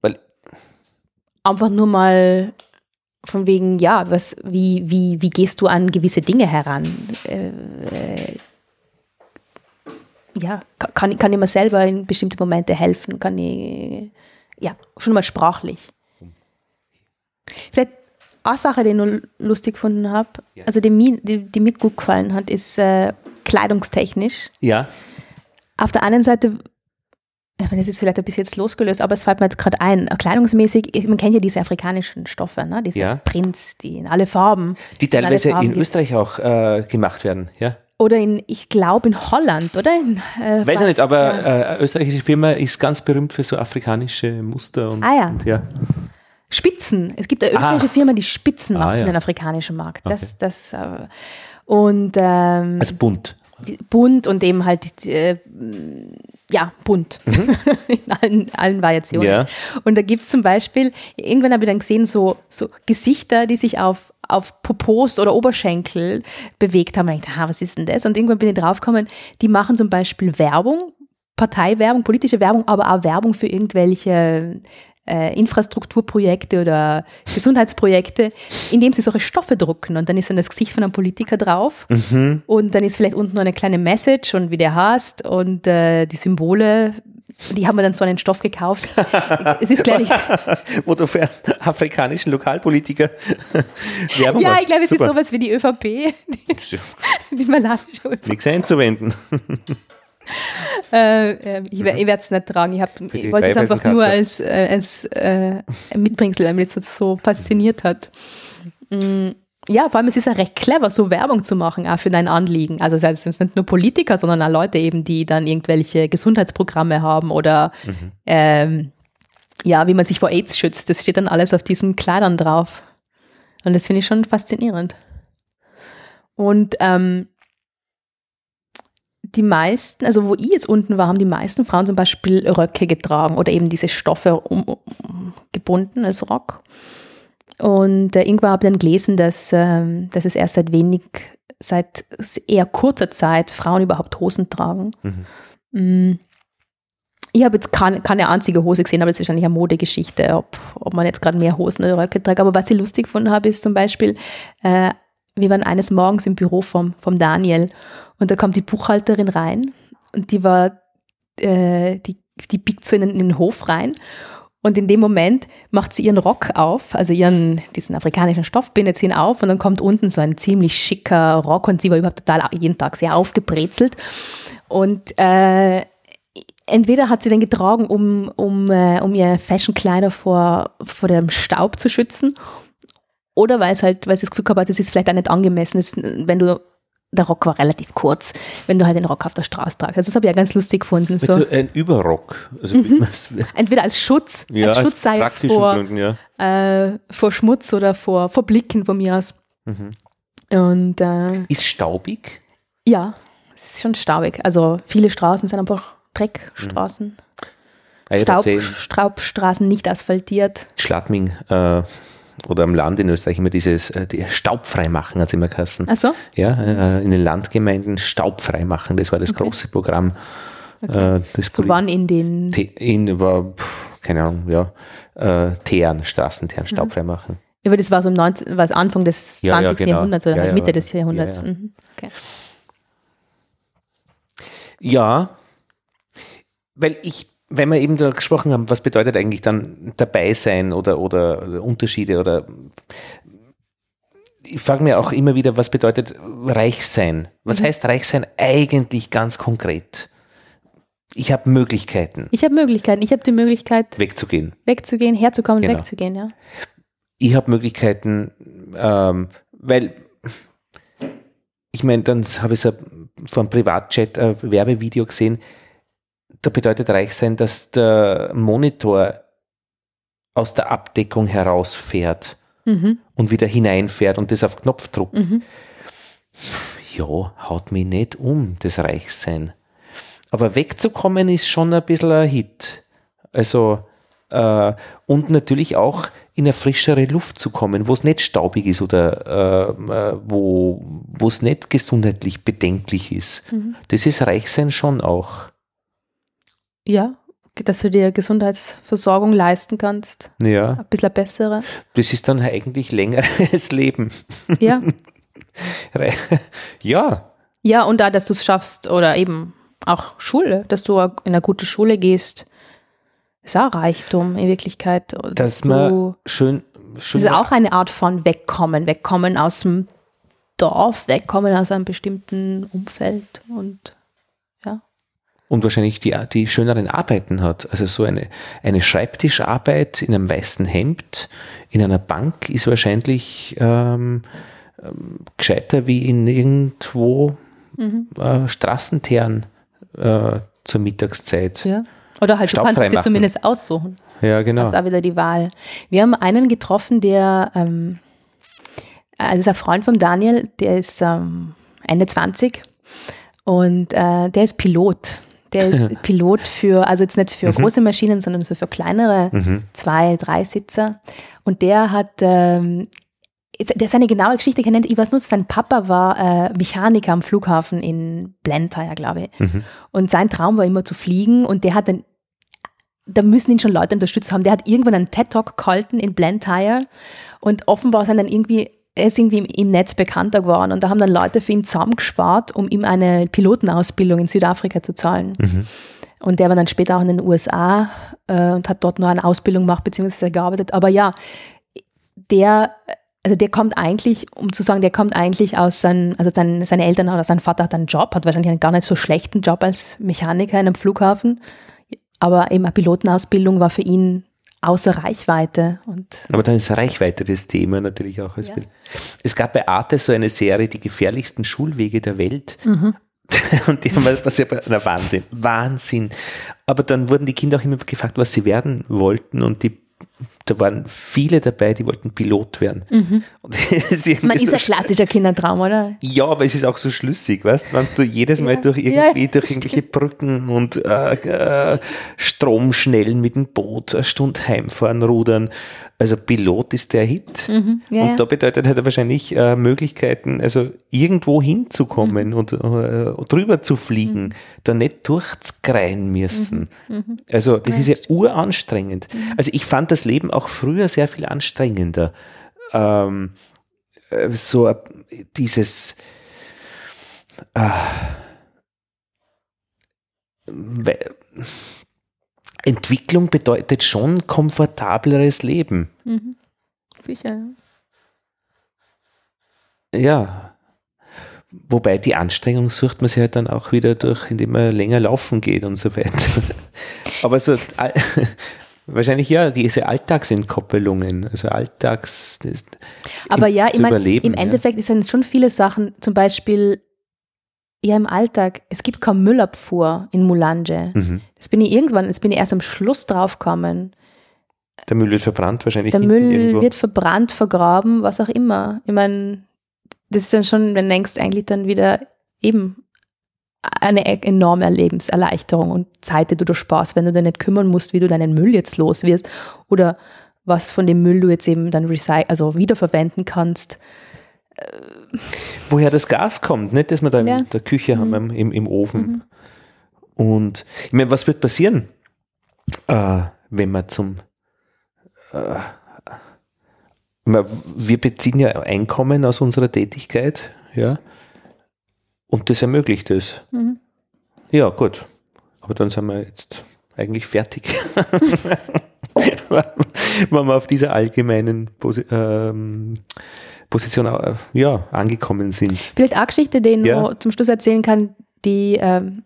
Weil einfach nur mal von wegen, ja, was, wie, wie, wie gehst du an gewisse Dinge heran? Äh, äh, ja, kann, kann ich mir selber in bestimmte Momente helfen? Kann ich, ja, schon mal sprachlich. Vielleicht eine Sache, die ich nur lustig gefunden habe, ja. also die, die, die, mir gut gefallen hat, ist äh, kleidungstechnisch. Ja. Auf der einen Seite ja, das ist vielleicht ein bisschen jetzt losgelöst, aber es fällt mir jetzt gerade ein, kleidungsmäßig, man kennt ja diese afrikanischen Stoffe, ne? diese ja. Prints, die in alle Farben. Die teilweise in, Farben in Österreich auch äh, gemacht werden, ja. Oder in, ich glaube in Holland, oder? In, äh, Weiß ich nicht, aber ja. äh, eine österreichische Firma ist ganz berühmt für so afrikanische Muster. Und, ah ja. Und, ja. Spitzen. Es gibt eine österreichische ah. Firma, die Spitzen macht ah, ja. in den afrikanischen Markt. Das, okay. das, äh, und, ähm, also bunt. bunt und eben halt äh, ja, bunt. Mhm. *laughs* In allen, allen Variationen. Ja. Und da gibt es zum Beispiel, irgendwann habe ich dann gesehen, so, so Gesichter, die sich auf, auf Popos oder Oberschenkel bewegt haben. Und ich dachte, ah, was ist denn das? Und irgendwann bin ich draufgekommen, die machen zum Beispiel Werbung, Parteiwerbung, politische Werbung, aber auch Werbung für irgendwelche äh, Infrastrukturprojekte oder Gesundheitsprojekte, indem sie solche Stoffe drucken und dann ist dann das Gesicht von einem Politiker drauf mhm. und dann ist vielleicht unten noch eine kleine Message und wie der heißt und äh, die Symbole die haben wir dann so einen Stoff gekauft. es ist, glaube ich. *laughs* Wo du für einen afrikanischen Lokalpolitiker *laughs* Werbung Ja, ich glaube, es Super. ist sowas wie die ÖVP. Die, die malawische ÖVP. Nichts einzuwenden. *laughs* äh, äh ich, ich werde es nicht tragen. Ich, hab, ich wollte es einfach nur als, äh, als äh, Mitbringsel, weil mich das so fasziniert hat. Mm, ja, vor allem es ist ja recht clever, so Werbung zu machen, auch für dein Anliegen. Also es sind nicht nur Politiker, sondern auch Leute eben, die dann irgendwelche Gesundheitsprogramme haben oder mhm. ähm, ja, wie man sich vor AIDS schützt. Das steht dann alles auf diesen Kleidern drauf. Und das finde ich schon faszinierend. Und ähm, die meisten, also wo ich jetzt unten war, haben die meisten Frauen zum Beispiel Röcke getragen oder eben diese Stoffe um, um, gebunden als Rock. Und äh, irgendwann habe ich dann gelesen, dass, äh, dass es erst seit wenig, seit eher kurzer Zeit Frauen überhaupt Hosen tragen. Mhm. Mm. Ich habe jetzt keine, keine einzige Hose gesehen, aber das ist wahrscheinlich eine Modegeschichte, ob, ob man jetzt gerade mehr Hosen oder Röcke trägt. Aber was ich lustig gefunden habe, ist zum Beispiel, äh, wir waren eines Morgens im Büro vom, vom Daniel und da kommt die Buchhalterin rein und die war, äh, die, die biegt so in den, in den Hof rein und in dem Moment macht sie ihren Rock auf, also ihren, diesen afrikanischen Stoff, bindet ihn auf und dann kommt unten so ein ziemlich schicker Rock und sie war überhaupt total jeden Tag sehr aufgebrezelt. Und äh, entweder hat sie den getragen, um, um, äh, um ihr Fashionkleider vor, vor dem Staub zu schützen, oder weil es halt, weil sie das Gefühl gehabt hat, es ist vielleicht auch nicht angemessen, ist, wenn du der Rock war relativ kurz, wenn du halt den Rock auf der Straße tragst. Also das habe ich ja ganz lustig gefunden. So. Ein Überrock. Also mhm. Entweder als Schutz, ja, als Schutz sei es vor, Gründen, ja. äh, vor Schmutz oder vor, vor Blicken von mir aus. Mhm. Und, äh, ist staubig? Ja, es ist schon staubig. Also viele Straßen sind einfach Dreckstraßen. Mhm. Staub, Staubstraßen nicht asphaltiert. Schladming äh, oder am Land in Österreich immer dieses äh, die staubfrei machen, hat es immer geheißen. Ach so? Ja, äh, in den Landgemeinden staubfrei machen, das war das Okay. große Programm. Äh, das So wann in den. Te- in war, keine Ahnung, ja, äh, Teeren, Straßenteeren Mhm. staubfrei machen. Ja, aber das war so im 19, war es Anfang des 20. Ja, ja, genau. Jahrhunderts oder Ja, halt. Mitte des Jahrhunderts. Ja, ja. Mhm. Okay. Ja, weil ich, wenn wir eben da gesprochen haben, was bedeutet eigentlich dann dabei sein oder, oder Unterschiede oder ich frage mir auch immer wieder, was bedeutet reich sein? Was Mhm. heißt reich sein eigentlich ganz konkret? Ich habe Möglichkeiten, Ich habe Möglichkeiten. Ich habe die Möglichkeit, wegzugehen. wegzugehen, herzukommen, Genau. wegzugehen, ja. ich habe Möglichkeiten, ähm, weil ich meine, dann habe ich so vom Privatchat ein Werbevideo gesehen, da bedeutet reich sein, dass der Monitor aus der Abdeckung herausfährt Mhm. und wieder hineinfährt und das auf Knopfdruck. Mhm. Ja, haut mich nicht um, das Reichsein. Aber wegzukommen ist schon ein bisschen ein Hit. Also, äh, und natürlich auch in eine frischere Luft zu kommen, wo es nicht staubig ist oder äh, äh, wo wo es nicht gesundheitlich bedenklich ist. Mhm. Das ist Reichsein schon auch. Ja, dass du dir Gesundheitsversorgung leisten kannst. Ja, Ein bisschen bessere. das ist dann eigentlich längeres *laughs* Leben. Ja. *laughs* Ja, ja, und da, dass du es schaffst oder eben auch Schule, dass du in eine gute Schule gehst, ist auch Reichtum in Wirklichkeit. dass du, man schön, das schön ist auch eine Art von Wegkommen, Wegkommen aus dem Dorf, Wegkommen aus einem bestimmten Umfeld und und wahrscheinlich die, die schöneren Arbeiten hat. Also so eine, eine Schreibtischarbeit in einem weißen Hemd in einer Bank ist wahrscheinlich ähm, ähm, gescheiter wie in irgendwo Mhm. äh, Straßenteeren äh, zur Mittagszeit. ja. Oder halt, du Staubfrei kannst dir zumindest aussuchen. Ja, genau. Das ist auch wieder die Wahl. Wir haben einen getroffen, der, ähm, also ist ein Freund von Daniel, der ist ähm, Ende 20 und äh, der ist Pilot. Der ist *laughs* Pilot für, also jetzt nicht für Mhm. große Maschinen, sondern so für kleinere zwei, drei Sitzer. Und der hat, ähm, der seine genaue Geschichte kennt, ich weiß nur, sein Papa war äh, Mechaniker am Flughafen in Blantyre, glaube ich. Mhm. Und sein Traum war immer zu fliegen und der hat dann da müssen ihn schon Leute unterstützt haben. Der hat irgendwann einen TED-Talk gehalten in Blantyre und offenbar sind dann irgendwie, er ist irgendwie im, im Netz bekannter geworden und da haben dann Leute für ihn zusammengespart, um ihm eine Pilotenausbildung in Südafrika zu zahlen. Und der war dann später auch in den USA äh, und hat dort noch eine Ausbildung gemacht, beziehungsweise gearbeitet. Aber ja, der, also der kommt eigentlich, um zu sagen, der kommt eigentlich aus seinen, also sein, seine Eltern oder sein Vater hat einen Job, hat wahrscheinlich einen gar nicht so schlechten Job als Mechaniker in einem Flughafen. Aber eben eine Pilotenausbildung war für ihn außer Reichweite. Und Aber dann ist Reichweite das Thema natürlich auch. Als Ja. Bild. Es gab bei Arte so eine Serie, die gefährlichsten Schulwege der Welt. Mhm. *laughs* Und die haben was ja, na Wahnsinn, Wahnsinn. Aber dann wurden die Kinder auch immer gefragt, was sie werden wollten und die, da waren viele dabei, die wollten Pilot werden. Es *laughs* ist man Mhm. ist so ein klassischer Kindertraum, oder? ja, aber es ist auch so schlüssig, weißt wenn du jedes Mal Ja. durch irgendwie, ja, durch irgendwelche Brücken und äh, äh, Stromschnellen mit dem Boot eine Stunde heimfahren, rudern. Also Pilot ist der Hit. Mhm. Ja, und da bedeutet halt wahrscheinlich äh, Möglichkeiten, also irgendwo hinzukommen Mhm. und äh, drüber zu fliegen, da nicht durchzukreien müssen. Mhm. Also das ist ja uranstrengend. Also ich fand das Leben auch früher sehr viel anstrengender. Ähm, äh, so äh, dieses äh, Entwicklung bedeutet schon komfortableres Leben. Sicher. Ja. Wobei die Anstrengung sucht man sich halt dann auch wieder durch, indem man länger laufen geht und so weiter. *laughs* Aber so wahrscheinlich ja, diese Alltagsentkoppelungen, also Alltags Aber im- ja, ich mein, überleben. im Endeffekt ist sind schon viele Sachen, zum Beispiel ja im Alltag, es gibt kaum Müllabfuhr in Mulange. ja. mhm. Das bin ich irgendwann, das bin ich erst am Schluss draufgekommen. Der Müll wird verbrannt wahrscheinlich. Der Müll irgendwo. wird verbrannt, vergraben, was auch immer. Ich meine, das ist dann schon, wenn du denkst, eigentlich dann wieder eben eine e- enorme Lebenserleichterung und Zeit, die du da sparst, wenn du dich nicht kümmern musst, wie du deinen Müll jetzt los wirst oder was von dem Müll du jetzt eben dann also wiederverwenden kannst. Woher das Gas kommt, nicht, dass wir da in Ja. der Küche haben, im, im, Ofen. Und ich meine, was wird passieren, äh, wenn man zum äh, wir wir beziehen ja Einkommen aus unserer Tätigkeit, ja, und das ermöglicht es. Mhm. Ja, gut. Aber dann sind wir jetzt eigentlich fertig. *laughs* Wenn wir auf dieser allgemeinen Posi ähm, Position äh, ja, angekommen sind. Vielleicht eine Geschichte, die ich Ja. zum Schluss erzählen kann, die, ähm,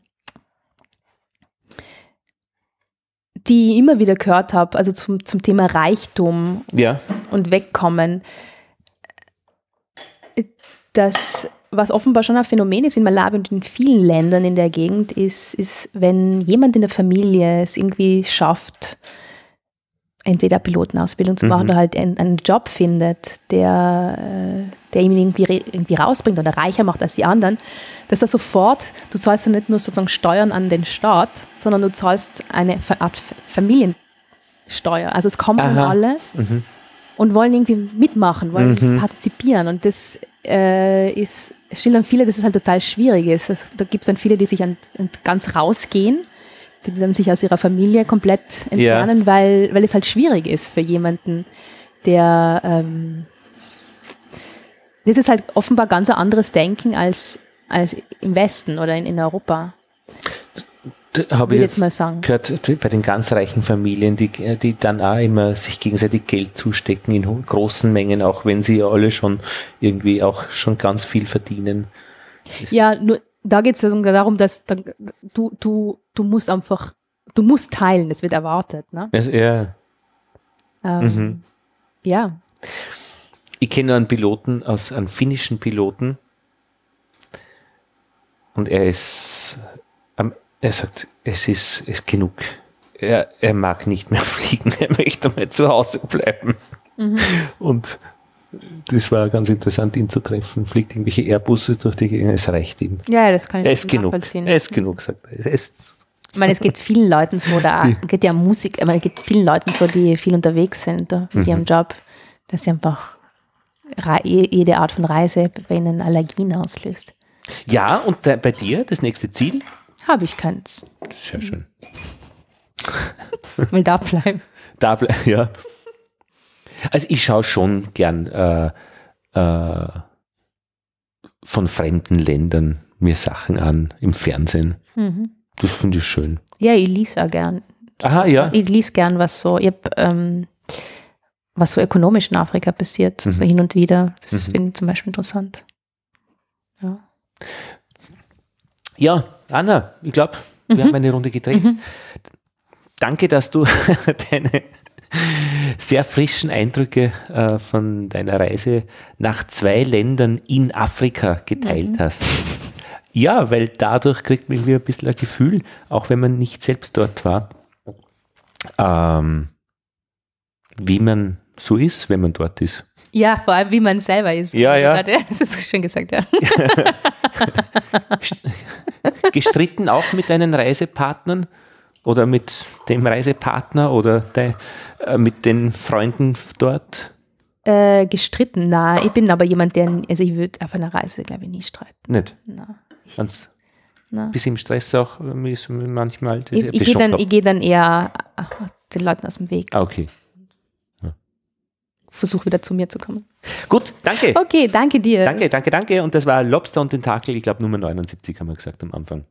die ich immer wieder gehört habe, also zum, zum Thema Reichtum Ja, und Wegkommen, das, was offenbar schon ein Phänomen ist in Malawi und in vielen Ländern in der Gegend, ist, ist, wenn jemand in der Familie es irgendwie schafft, entweder Pilotenausbildung zu machen Mhm. oder halt einen, einen Job findet, der, äh, der ihn irgendwie, irgendwie rausbringt oder reicher macht als die anderen, dass er sofort, du zahlst ja nicht nur sozusagen Steuern an den Staat, sondern du zahlst eine Art Familiensteuer. Also es kommen Aha. alle Mhm. Und wollen irgendwie mitmachen, wollen Mhm. partizipieren. Und das äh, ist, dann viele, dass es halt total schwierig ist. Das, da gibt es dann viele, die sich an, an ganz rausgehen, die dann sich aus ihrer Familie komplett entfernen, weil, weil es halt schwierig ist für jemanden, der ähm, das ist halt offenbar ganz ein anderes Denken als, als im Westen oder in, in Europa. Habe ich jetzt jetzt gehört bei den ganz reichen Familien, die, die dann auch immer sich gegenseitig Geld zustecken in großen Mengen, auch wenn sie ja alle schon irgendwie auch schon ganz viel verdienen. Ja, nur da geht es darum, dass da, du, du, du musst einfach, du musst teilen, das wird erwartet. Ne? Also, ja, Ähm, Mhm. Ja, ich kenne nur einen Piloten aus, einen finnischen Piloten und er ist, er sagt, es ist, es ist genug. Er, er mag nicht mehr *laughs* fliegen, er möchte mal zu Hause bleiben. Und das war ganz interessant, ihn zu treffen. Fliegt irgendwelche Airbusse durch die Gegend, es reicht ihm. ja, das kann ich Er ist genug. Er ist genug, sagt er. Es ist, Ich meine, es geht vielen Leuten so, da geht ja Musik, meine, es geht vielen Leuten so, die viel unterwegs sind da, mit Mhm. ihrem Job, dass sie einfach je- jede Art von Reise bei ihnen Allergien auslöst. ja, und bei dir, das nächste Ziel? Habe ich keins. Sehr schön. Will da bleiben. *laughs* Da ble- ja. Also ich schaue schon gern äh, äh, von fremden Ländern mir Sachen an im Fernsehen. Mhm. Das finde ich schön. Ja, ich lese auch gern. Aha, ja. Ich lese gern, was so, ich hab, ähm, was so ökonomisch in Afrika passiert, Mhm. hin und wieder. Das Mhm. finde ich zum Beispiel interessant. Ja. Ja, Anna, ich glaube, wir haben eine Runde gedreht. Danke, dass du *laughs* deine sehr frischen Eindrücke äh, von deiner Reise nach zwei Ländern in Afrika geteilt hast. Ja, weil dadurch kriegt man irgendwie ein bisschen ein Gefühl, auch wenn man nicht selbst dort war, ähm, wie man so ist, wenn man dort ist. ja, vor allem wie man selber ist. Ja, ja. *laughs* Das ist schön gesagt, ja. *laughs* *laughs* Gestritten auch mit deinen Reisepartnern oder mit dem Reisepartner oder de, äh, mit den Freunden dort? Äh, gestritten, na, ich bin aber jemand, der, also ich würde auf einer Reise, glaube ich, nie streiten. Nicht. Na, Ganz na. bisschen im Stress auch manchmal. Das, Ich, ich gehe dann, ich geh dann eher äh, den Leuten aus dem Weg, ah, okay. Versuche wieder zu mir zu kommen. Gut, danke. Okay, danke dir. Danke, danke, danke. Und das war Lobster und Tentakel, ich glaube Nummer 79 haben wir gesagt am Anfang.